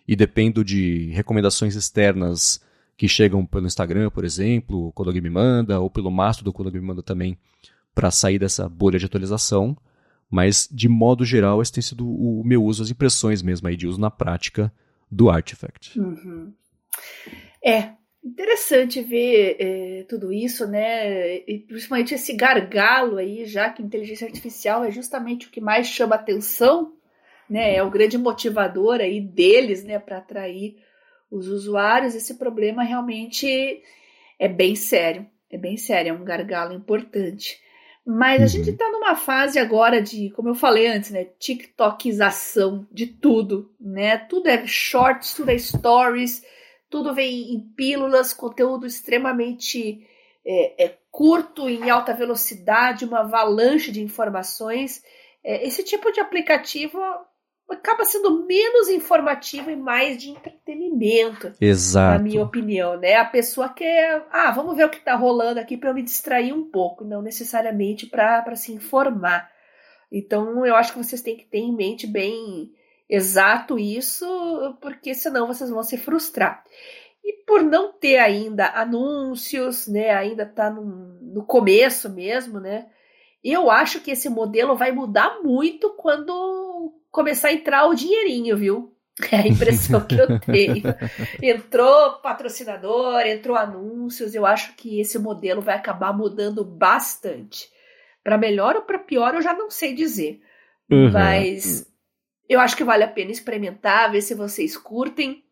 e dependo de recomendações externas que chegam pelo Instagram, por exemplo, quando alguém me manda, ou pelo Mastodon quando alguém me manda também, para sair dessa bolha de atualização. Mas, de modo geral, esse tem sido o meu uso, as impressões mesmo aí de uso na prática do Artifact. Uhum. É, Interessante ver é, tudo isso, né? E principalmente esse gargalo aí, já que inteligência artificial é justamente o que mais chama atenção, né? É o grande motivador aí deles, né, para atrair os usuários. Esse problema realmente é bem sério, é bem sério, é um gargalo importante. Mas a uhum. gente está numa fase agora de, como eu falei antes, né, TikTokização de tudo, né? Tudo é shorts, tudo é stories tudo vem em pílulas, conteúdo extremamente é, é, curto, em alta velocidade, uma avalanche de informações. É, esse tipo de aplicativo acaba sendo menos informativo e mais de entretenimento. Exato. Na minha opinião, né? A pessoa quer, ah, vamos ver o que está rolando aqui para eu me distrair um pouco, não necessariamente para se informar. Então, eu acho que vocês têm que ter em mente bem exato isso, porque senão vocês vão se frustrar. E por não ter ainda anúncios, né, ainda está no, no começo mesmo, né, eu acho que esse modelo vai mudar muito quando começar a entrar o dinheirinho, viu? É a impressão que eu tenho. Entrou patrocinador, entrou anúncios, eu acho que esse modelo vai acabar mudando bastante. Para melhor ou para pior, eu já não sei dizer. Uhum. Mas eu acho que vale a pena experimentar, ver se vocês curtem,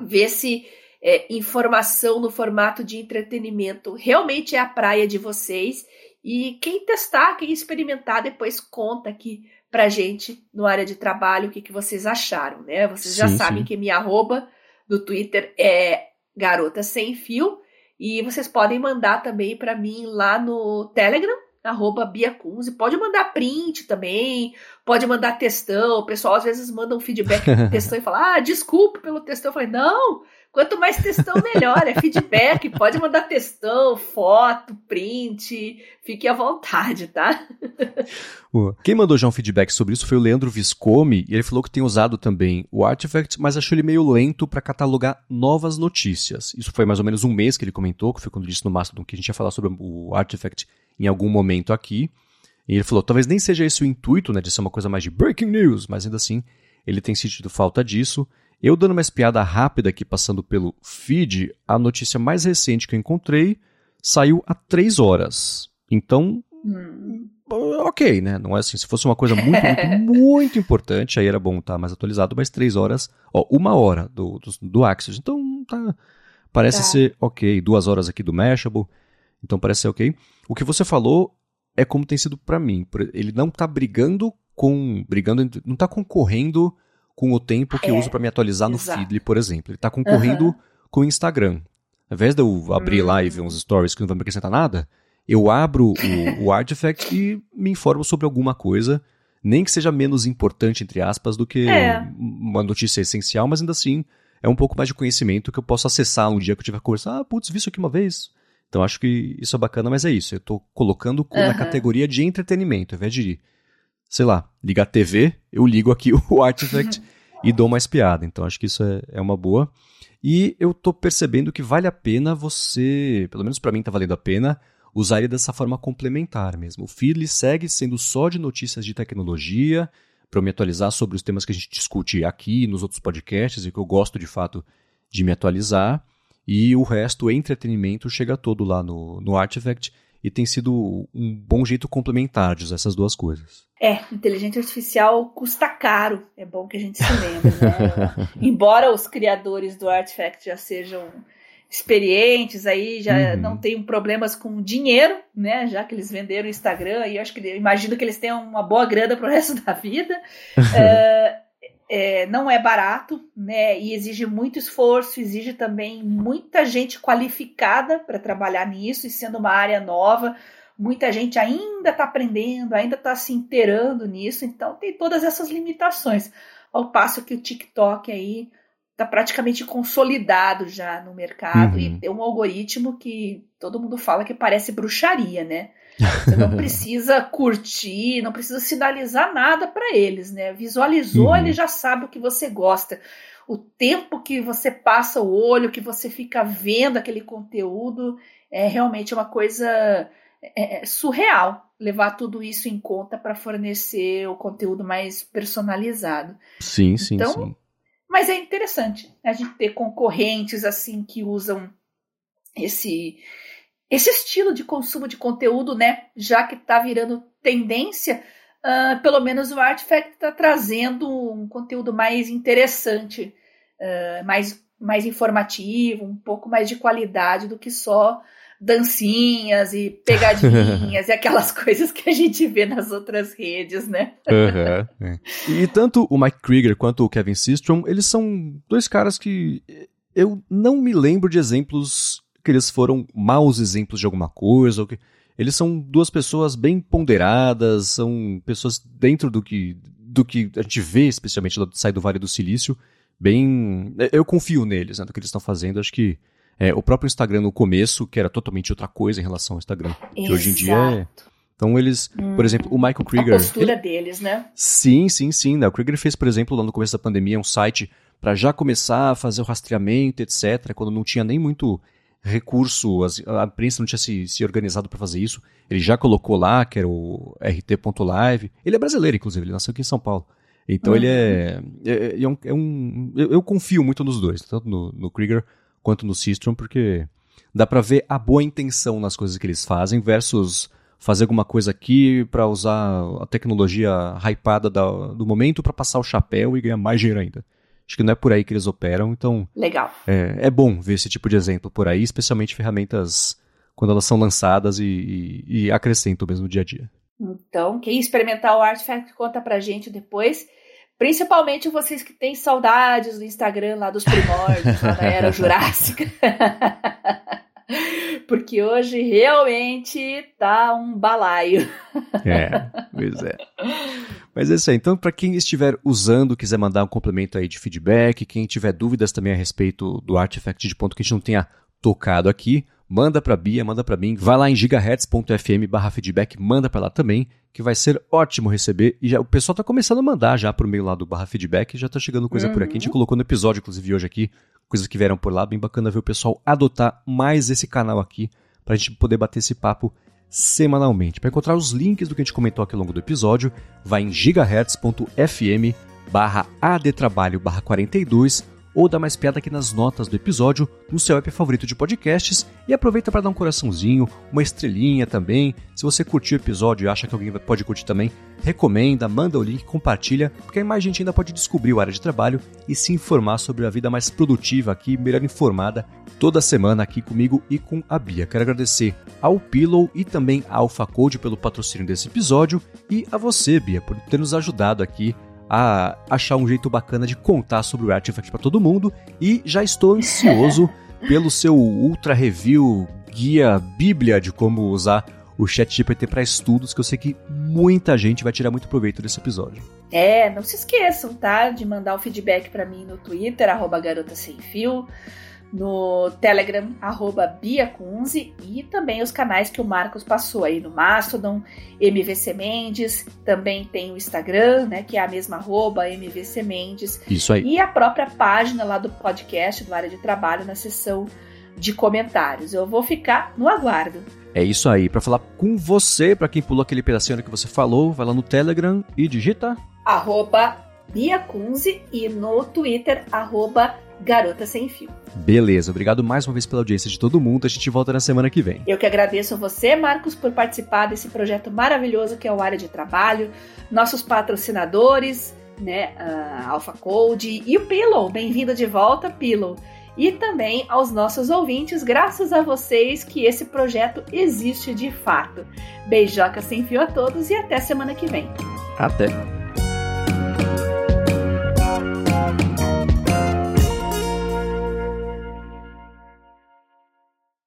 ver se é, informação no formato de entretenimento realmente é a praia de vocês. E quem testar, quem experimentar, depois conta aqui pra gente no área de trabalho o que, que vocês acharam, né? Vocês sim, já sabem sim. que minha arroba do Twitter é garota sem fio. E vocês podem mandar também para mim lá no Telegram, arroba Bia Kunze. Pode mandar print também, pode mandar textão. O pessoal às vezes manda um feedback textão e fala: Ah, desculpe pelo textão. Eu falei: Não, quanto mais textão, melhor. É feedback. Pode mandar textão, foto, print. Fique à vontade, tá? Quem mandou já um feedback sobre isso foi o Leandro Viscomi, e ele falou que tem usado também o Artifact, mas achou ele meio lento para catalogar novas notícias. Isso foi mais ou menos um mês que ele comentou, que foi quando disse no Mastodon que a gente ia falar sobre o Artifact em algum momento aqui. E ele falou, talvez nem seja esse o intuito, né, de ser uma coisa mais de breaking news, mas ainda assim ele tem sentido falta disso. Eu dando uma espiada rápida aqui, passando pelo feed, a notícia mais recente que eu encontrei saiu há três horas. Então, hum. ok, né? Não é assim, se fosse uma coisa muito, muito, muito importante, aí era bom estar mais atualizado, mas três horas, ó, uma hora do, do, do Axios. Então, tá, parece tá. ser ok. Duas horas aqui do Mashable. Então parece ser ok. O que você falou é como tem sido para mim. Ele não tá brigando com. brigando, não tá concorrendo com o tempo que é, eu uso para me atualizar exato. no Feedly, por exemplo. Ele tá concorrendo uhum. com o Instagram. Ao invés de eu abrir uhum. lá e ver uns stories que não vão me acrescentar nada, eu abro o, o Artifact e me informo sobre alguma coisa, nem que seja menos importante, entre aspas, do que é. uma notícia essencial, mas ainda assim é um pouco mais de conhecimento que eu posso acessar um dia que eu tiver conversar. Ah, putz, vi isso aqui uma vez. Então acho que isso é bacana, mas é isso. Eu estou colocando uhum. na categoria de entretenimento, ao invés de, sei lá, ligar a TV, eu ligo aqui o Artifact e dou uma espiada. Então acho que isso é, é uma boa. E eu estou percebendo que vale a pena você, pelo menos para mim está valendo a pena, usar ele dessa forma complementar mesmo. O Feedly segue sendo só de notícias de tecnologia, para me atualizar sobre os temas que a gente discute aqui nos outros podcasts e que eu gosto de fato de me atualizar. E o resto, o entretenimento, chega todo lá no, no Artifact e tem sido um bom jeito complementar de usar essas duas coisas. É, inteligência artificial custa caro, é bom que a gente se lembre. Né? Embora os criadores do Artifact já sejam experientes aí, já uhum. não tenham problemas com dinheiro, né? Já que eles venderam o Instagram e eu acho que eu imagino que eles tenham uma boa grana para o resto da vida. uh, é, não é barato, né? E exige muito esforço, exige também muita gente qualificada para trabalhar nisso, e sendo uma área nova, muita gente ainda está aprendendo, ainda está se inteirando nisso, então tem todas essas limitações. Ao passo que o TikTok aí está praticamente consolidado já no mercado uhum. e tem um algoritmo que todo mundo fala que parece bruxaria, né? Você não precisa curtir, não precisa sinalizar nada para eles, né? Visualizou, uhum. ele já sabe o que você gosta. O tempo que você passa o olho, que você fica vendo aquele conteúdo, é realmente uma coisa é, é surreal levar tudo isso em conta para fornecer o conteúdo mais personalizado. Sim, sim, então, sim. Mas é interessante a gente ter concorrentes assim que usam esse esse estilo de consumo de conteúdo, né? Já que está virando tendência, uh, pelo menos o Artifact está trazendo um conteúdo mais interessante, uh, mais, mais informativo, um pouco mais de qualidade do que só dancinhas e pegadinhas e aquelas coisas que a gente vê nas outras redes, né? Uhum. E tanto o Mike Krieger quanto o Kevin Systrom, eles são dois caras que eu não me lembro de exemplos que eles foram maus exemplos de alguma coisa, ou que eles são duas pessoas bem ponderadas, são pessoas dentro do que do que a gente vê, especialmente sai do Vale do Silício, bem, eu confio neles, né, do que eles estão fazendo, acho que é, o próprio Instagram no começo, que era totalmente outra coisa em relação ao Instagram, que hoje em dia é então eles, hum, por exemplo, o Michael Krieger. A postura ele, deles, né? Sim, sim, sim. Né? O Krieger fez, por exemplo, lá no começo da pandemia, um site para já começar a fazer o rastreamento, etc. Quando não tinha nem muito recurso, a imprensa não tinha se, se organizado para fazer isso. Ele já colocou lá, que era o rt.live. Ele é brasileiro, inclusive, ele nasceu aqui em São Paulo. Então uhum. ele é, é, é, um. É um eu, eu, confio muito nos dois, tanto no, no Krieger quanto no Systrom, porque dá para ver a boa intenção nas coisas que eles fazem versus fazer alguma coisa aqui para usar a tecnologia hypada da, do momento para passar o chapéu e ganhar mais dinheiro ainda. Acho que não é por aí que eles operam, então. Legal. É, é bom ver esse tipo de exemplo por aí, especialmente ferramentas quando elas são lançadas e, e, e acrescentam mesmo no dia a dia. Então, quem experimentar o Artifact, conta pra gente depois. Principalmente vocês que têm saudades do Instagram lá dos primórdios, lá da era jurássica. Porque hoje realmente tá um balaio. É, pois é. Mas é isso aí. Então, para quem estiver usando, quiser mandar um complemento aí de feedback, quem tiver dúvidas também a respeito do Artifact de ponto que a gente não tenha tocado aqui, manda para Bia, manda para mim, vai lá em gigahertz.fm barra feedback, manda para lá também, que vai ser ótimo receber. E já, o pessoal tá começando a mandar já pro meio lá do barra feedback, já tá chegando coisa uhum. por aqui. A gente uhum. colocou no episódio, inclusive, hoje aqui, coisas que vieram por lá. Bem bacana ver o pessoal adotar mais esse canal aqui, pra gente poder bater esse papo semanalmente. Para encontrar os links do que a gente comentou aqui ao longo do episódio, vai em gigahertz.fm barra adtrabalho barra 42 ou dá mais piada aqui nas notas do episódio no seu app favorito de podcasts e aproveita para dar um coraçãozinho, uma estrelinha também. Se você curtiu o episódio e acha que alguém pode curtir também, recomenda, manda o link, compartilha, porque aí mais gente ainda pode descobrir o área de trabalho e se informar sobre a vida mais produtiva aqui, melhor informada, toda semana aqui comigo e com a Bia. Quero agradecer ao Pillow e também à AlphaCode pelo patrocínio desse episódio e a você, Bia, por ter nos ajudado aqui a achar um jeito bacana de contar sobre o Artifact para todo mundo e já estou ansioso pelo seu ultra review, guia, bíblia de como usar o ChatGPT para estudos, que eu sei que muita gente vai tirar muito proveito desse episódio. É, não se esqueçam, tá? De mandar o feedback para mim no Twitter, arroba garota sem fio no Telegram, arroba BiaCunze, e também os canais que o Marcos passou aí no Mastodon, MVC Mendes, também tem o Instagram, né, que é a mesma arroba, MVC Mendes. Isso aí. E a própria página lá do podcast, do Área de Trabalho, na seção de comentários. Eu vou ficar no aguardo. É isso aí. Para falar com você, para quem pulou aquele pedacinho que você falou, vai lá no Telegram e digita... Arroba BiaCunze e no Twitter, arroba Garota Sem Fio. Beleza, obrigado mais uma vez pela audiência de todo mundo. A gente volta na semana que vem. Eu que agradeço a você, Marcos, por participar desse projeto maravilhoso que é o Área de Trabalho, nossos patrocinadores, né, uh, Alpha Code e o Pillow. Bem-vindo de volta, Pillow. E também aos nossos ouvintes, graças a vocês que esse projeto existe de fato. Beijoca sem fio a todos e até semana que vem. Até.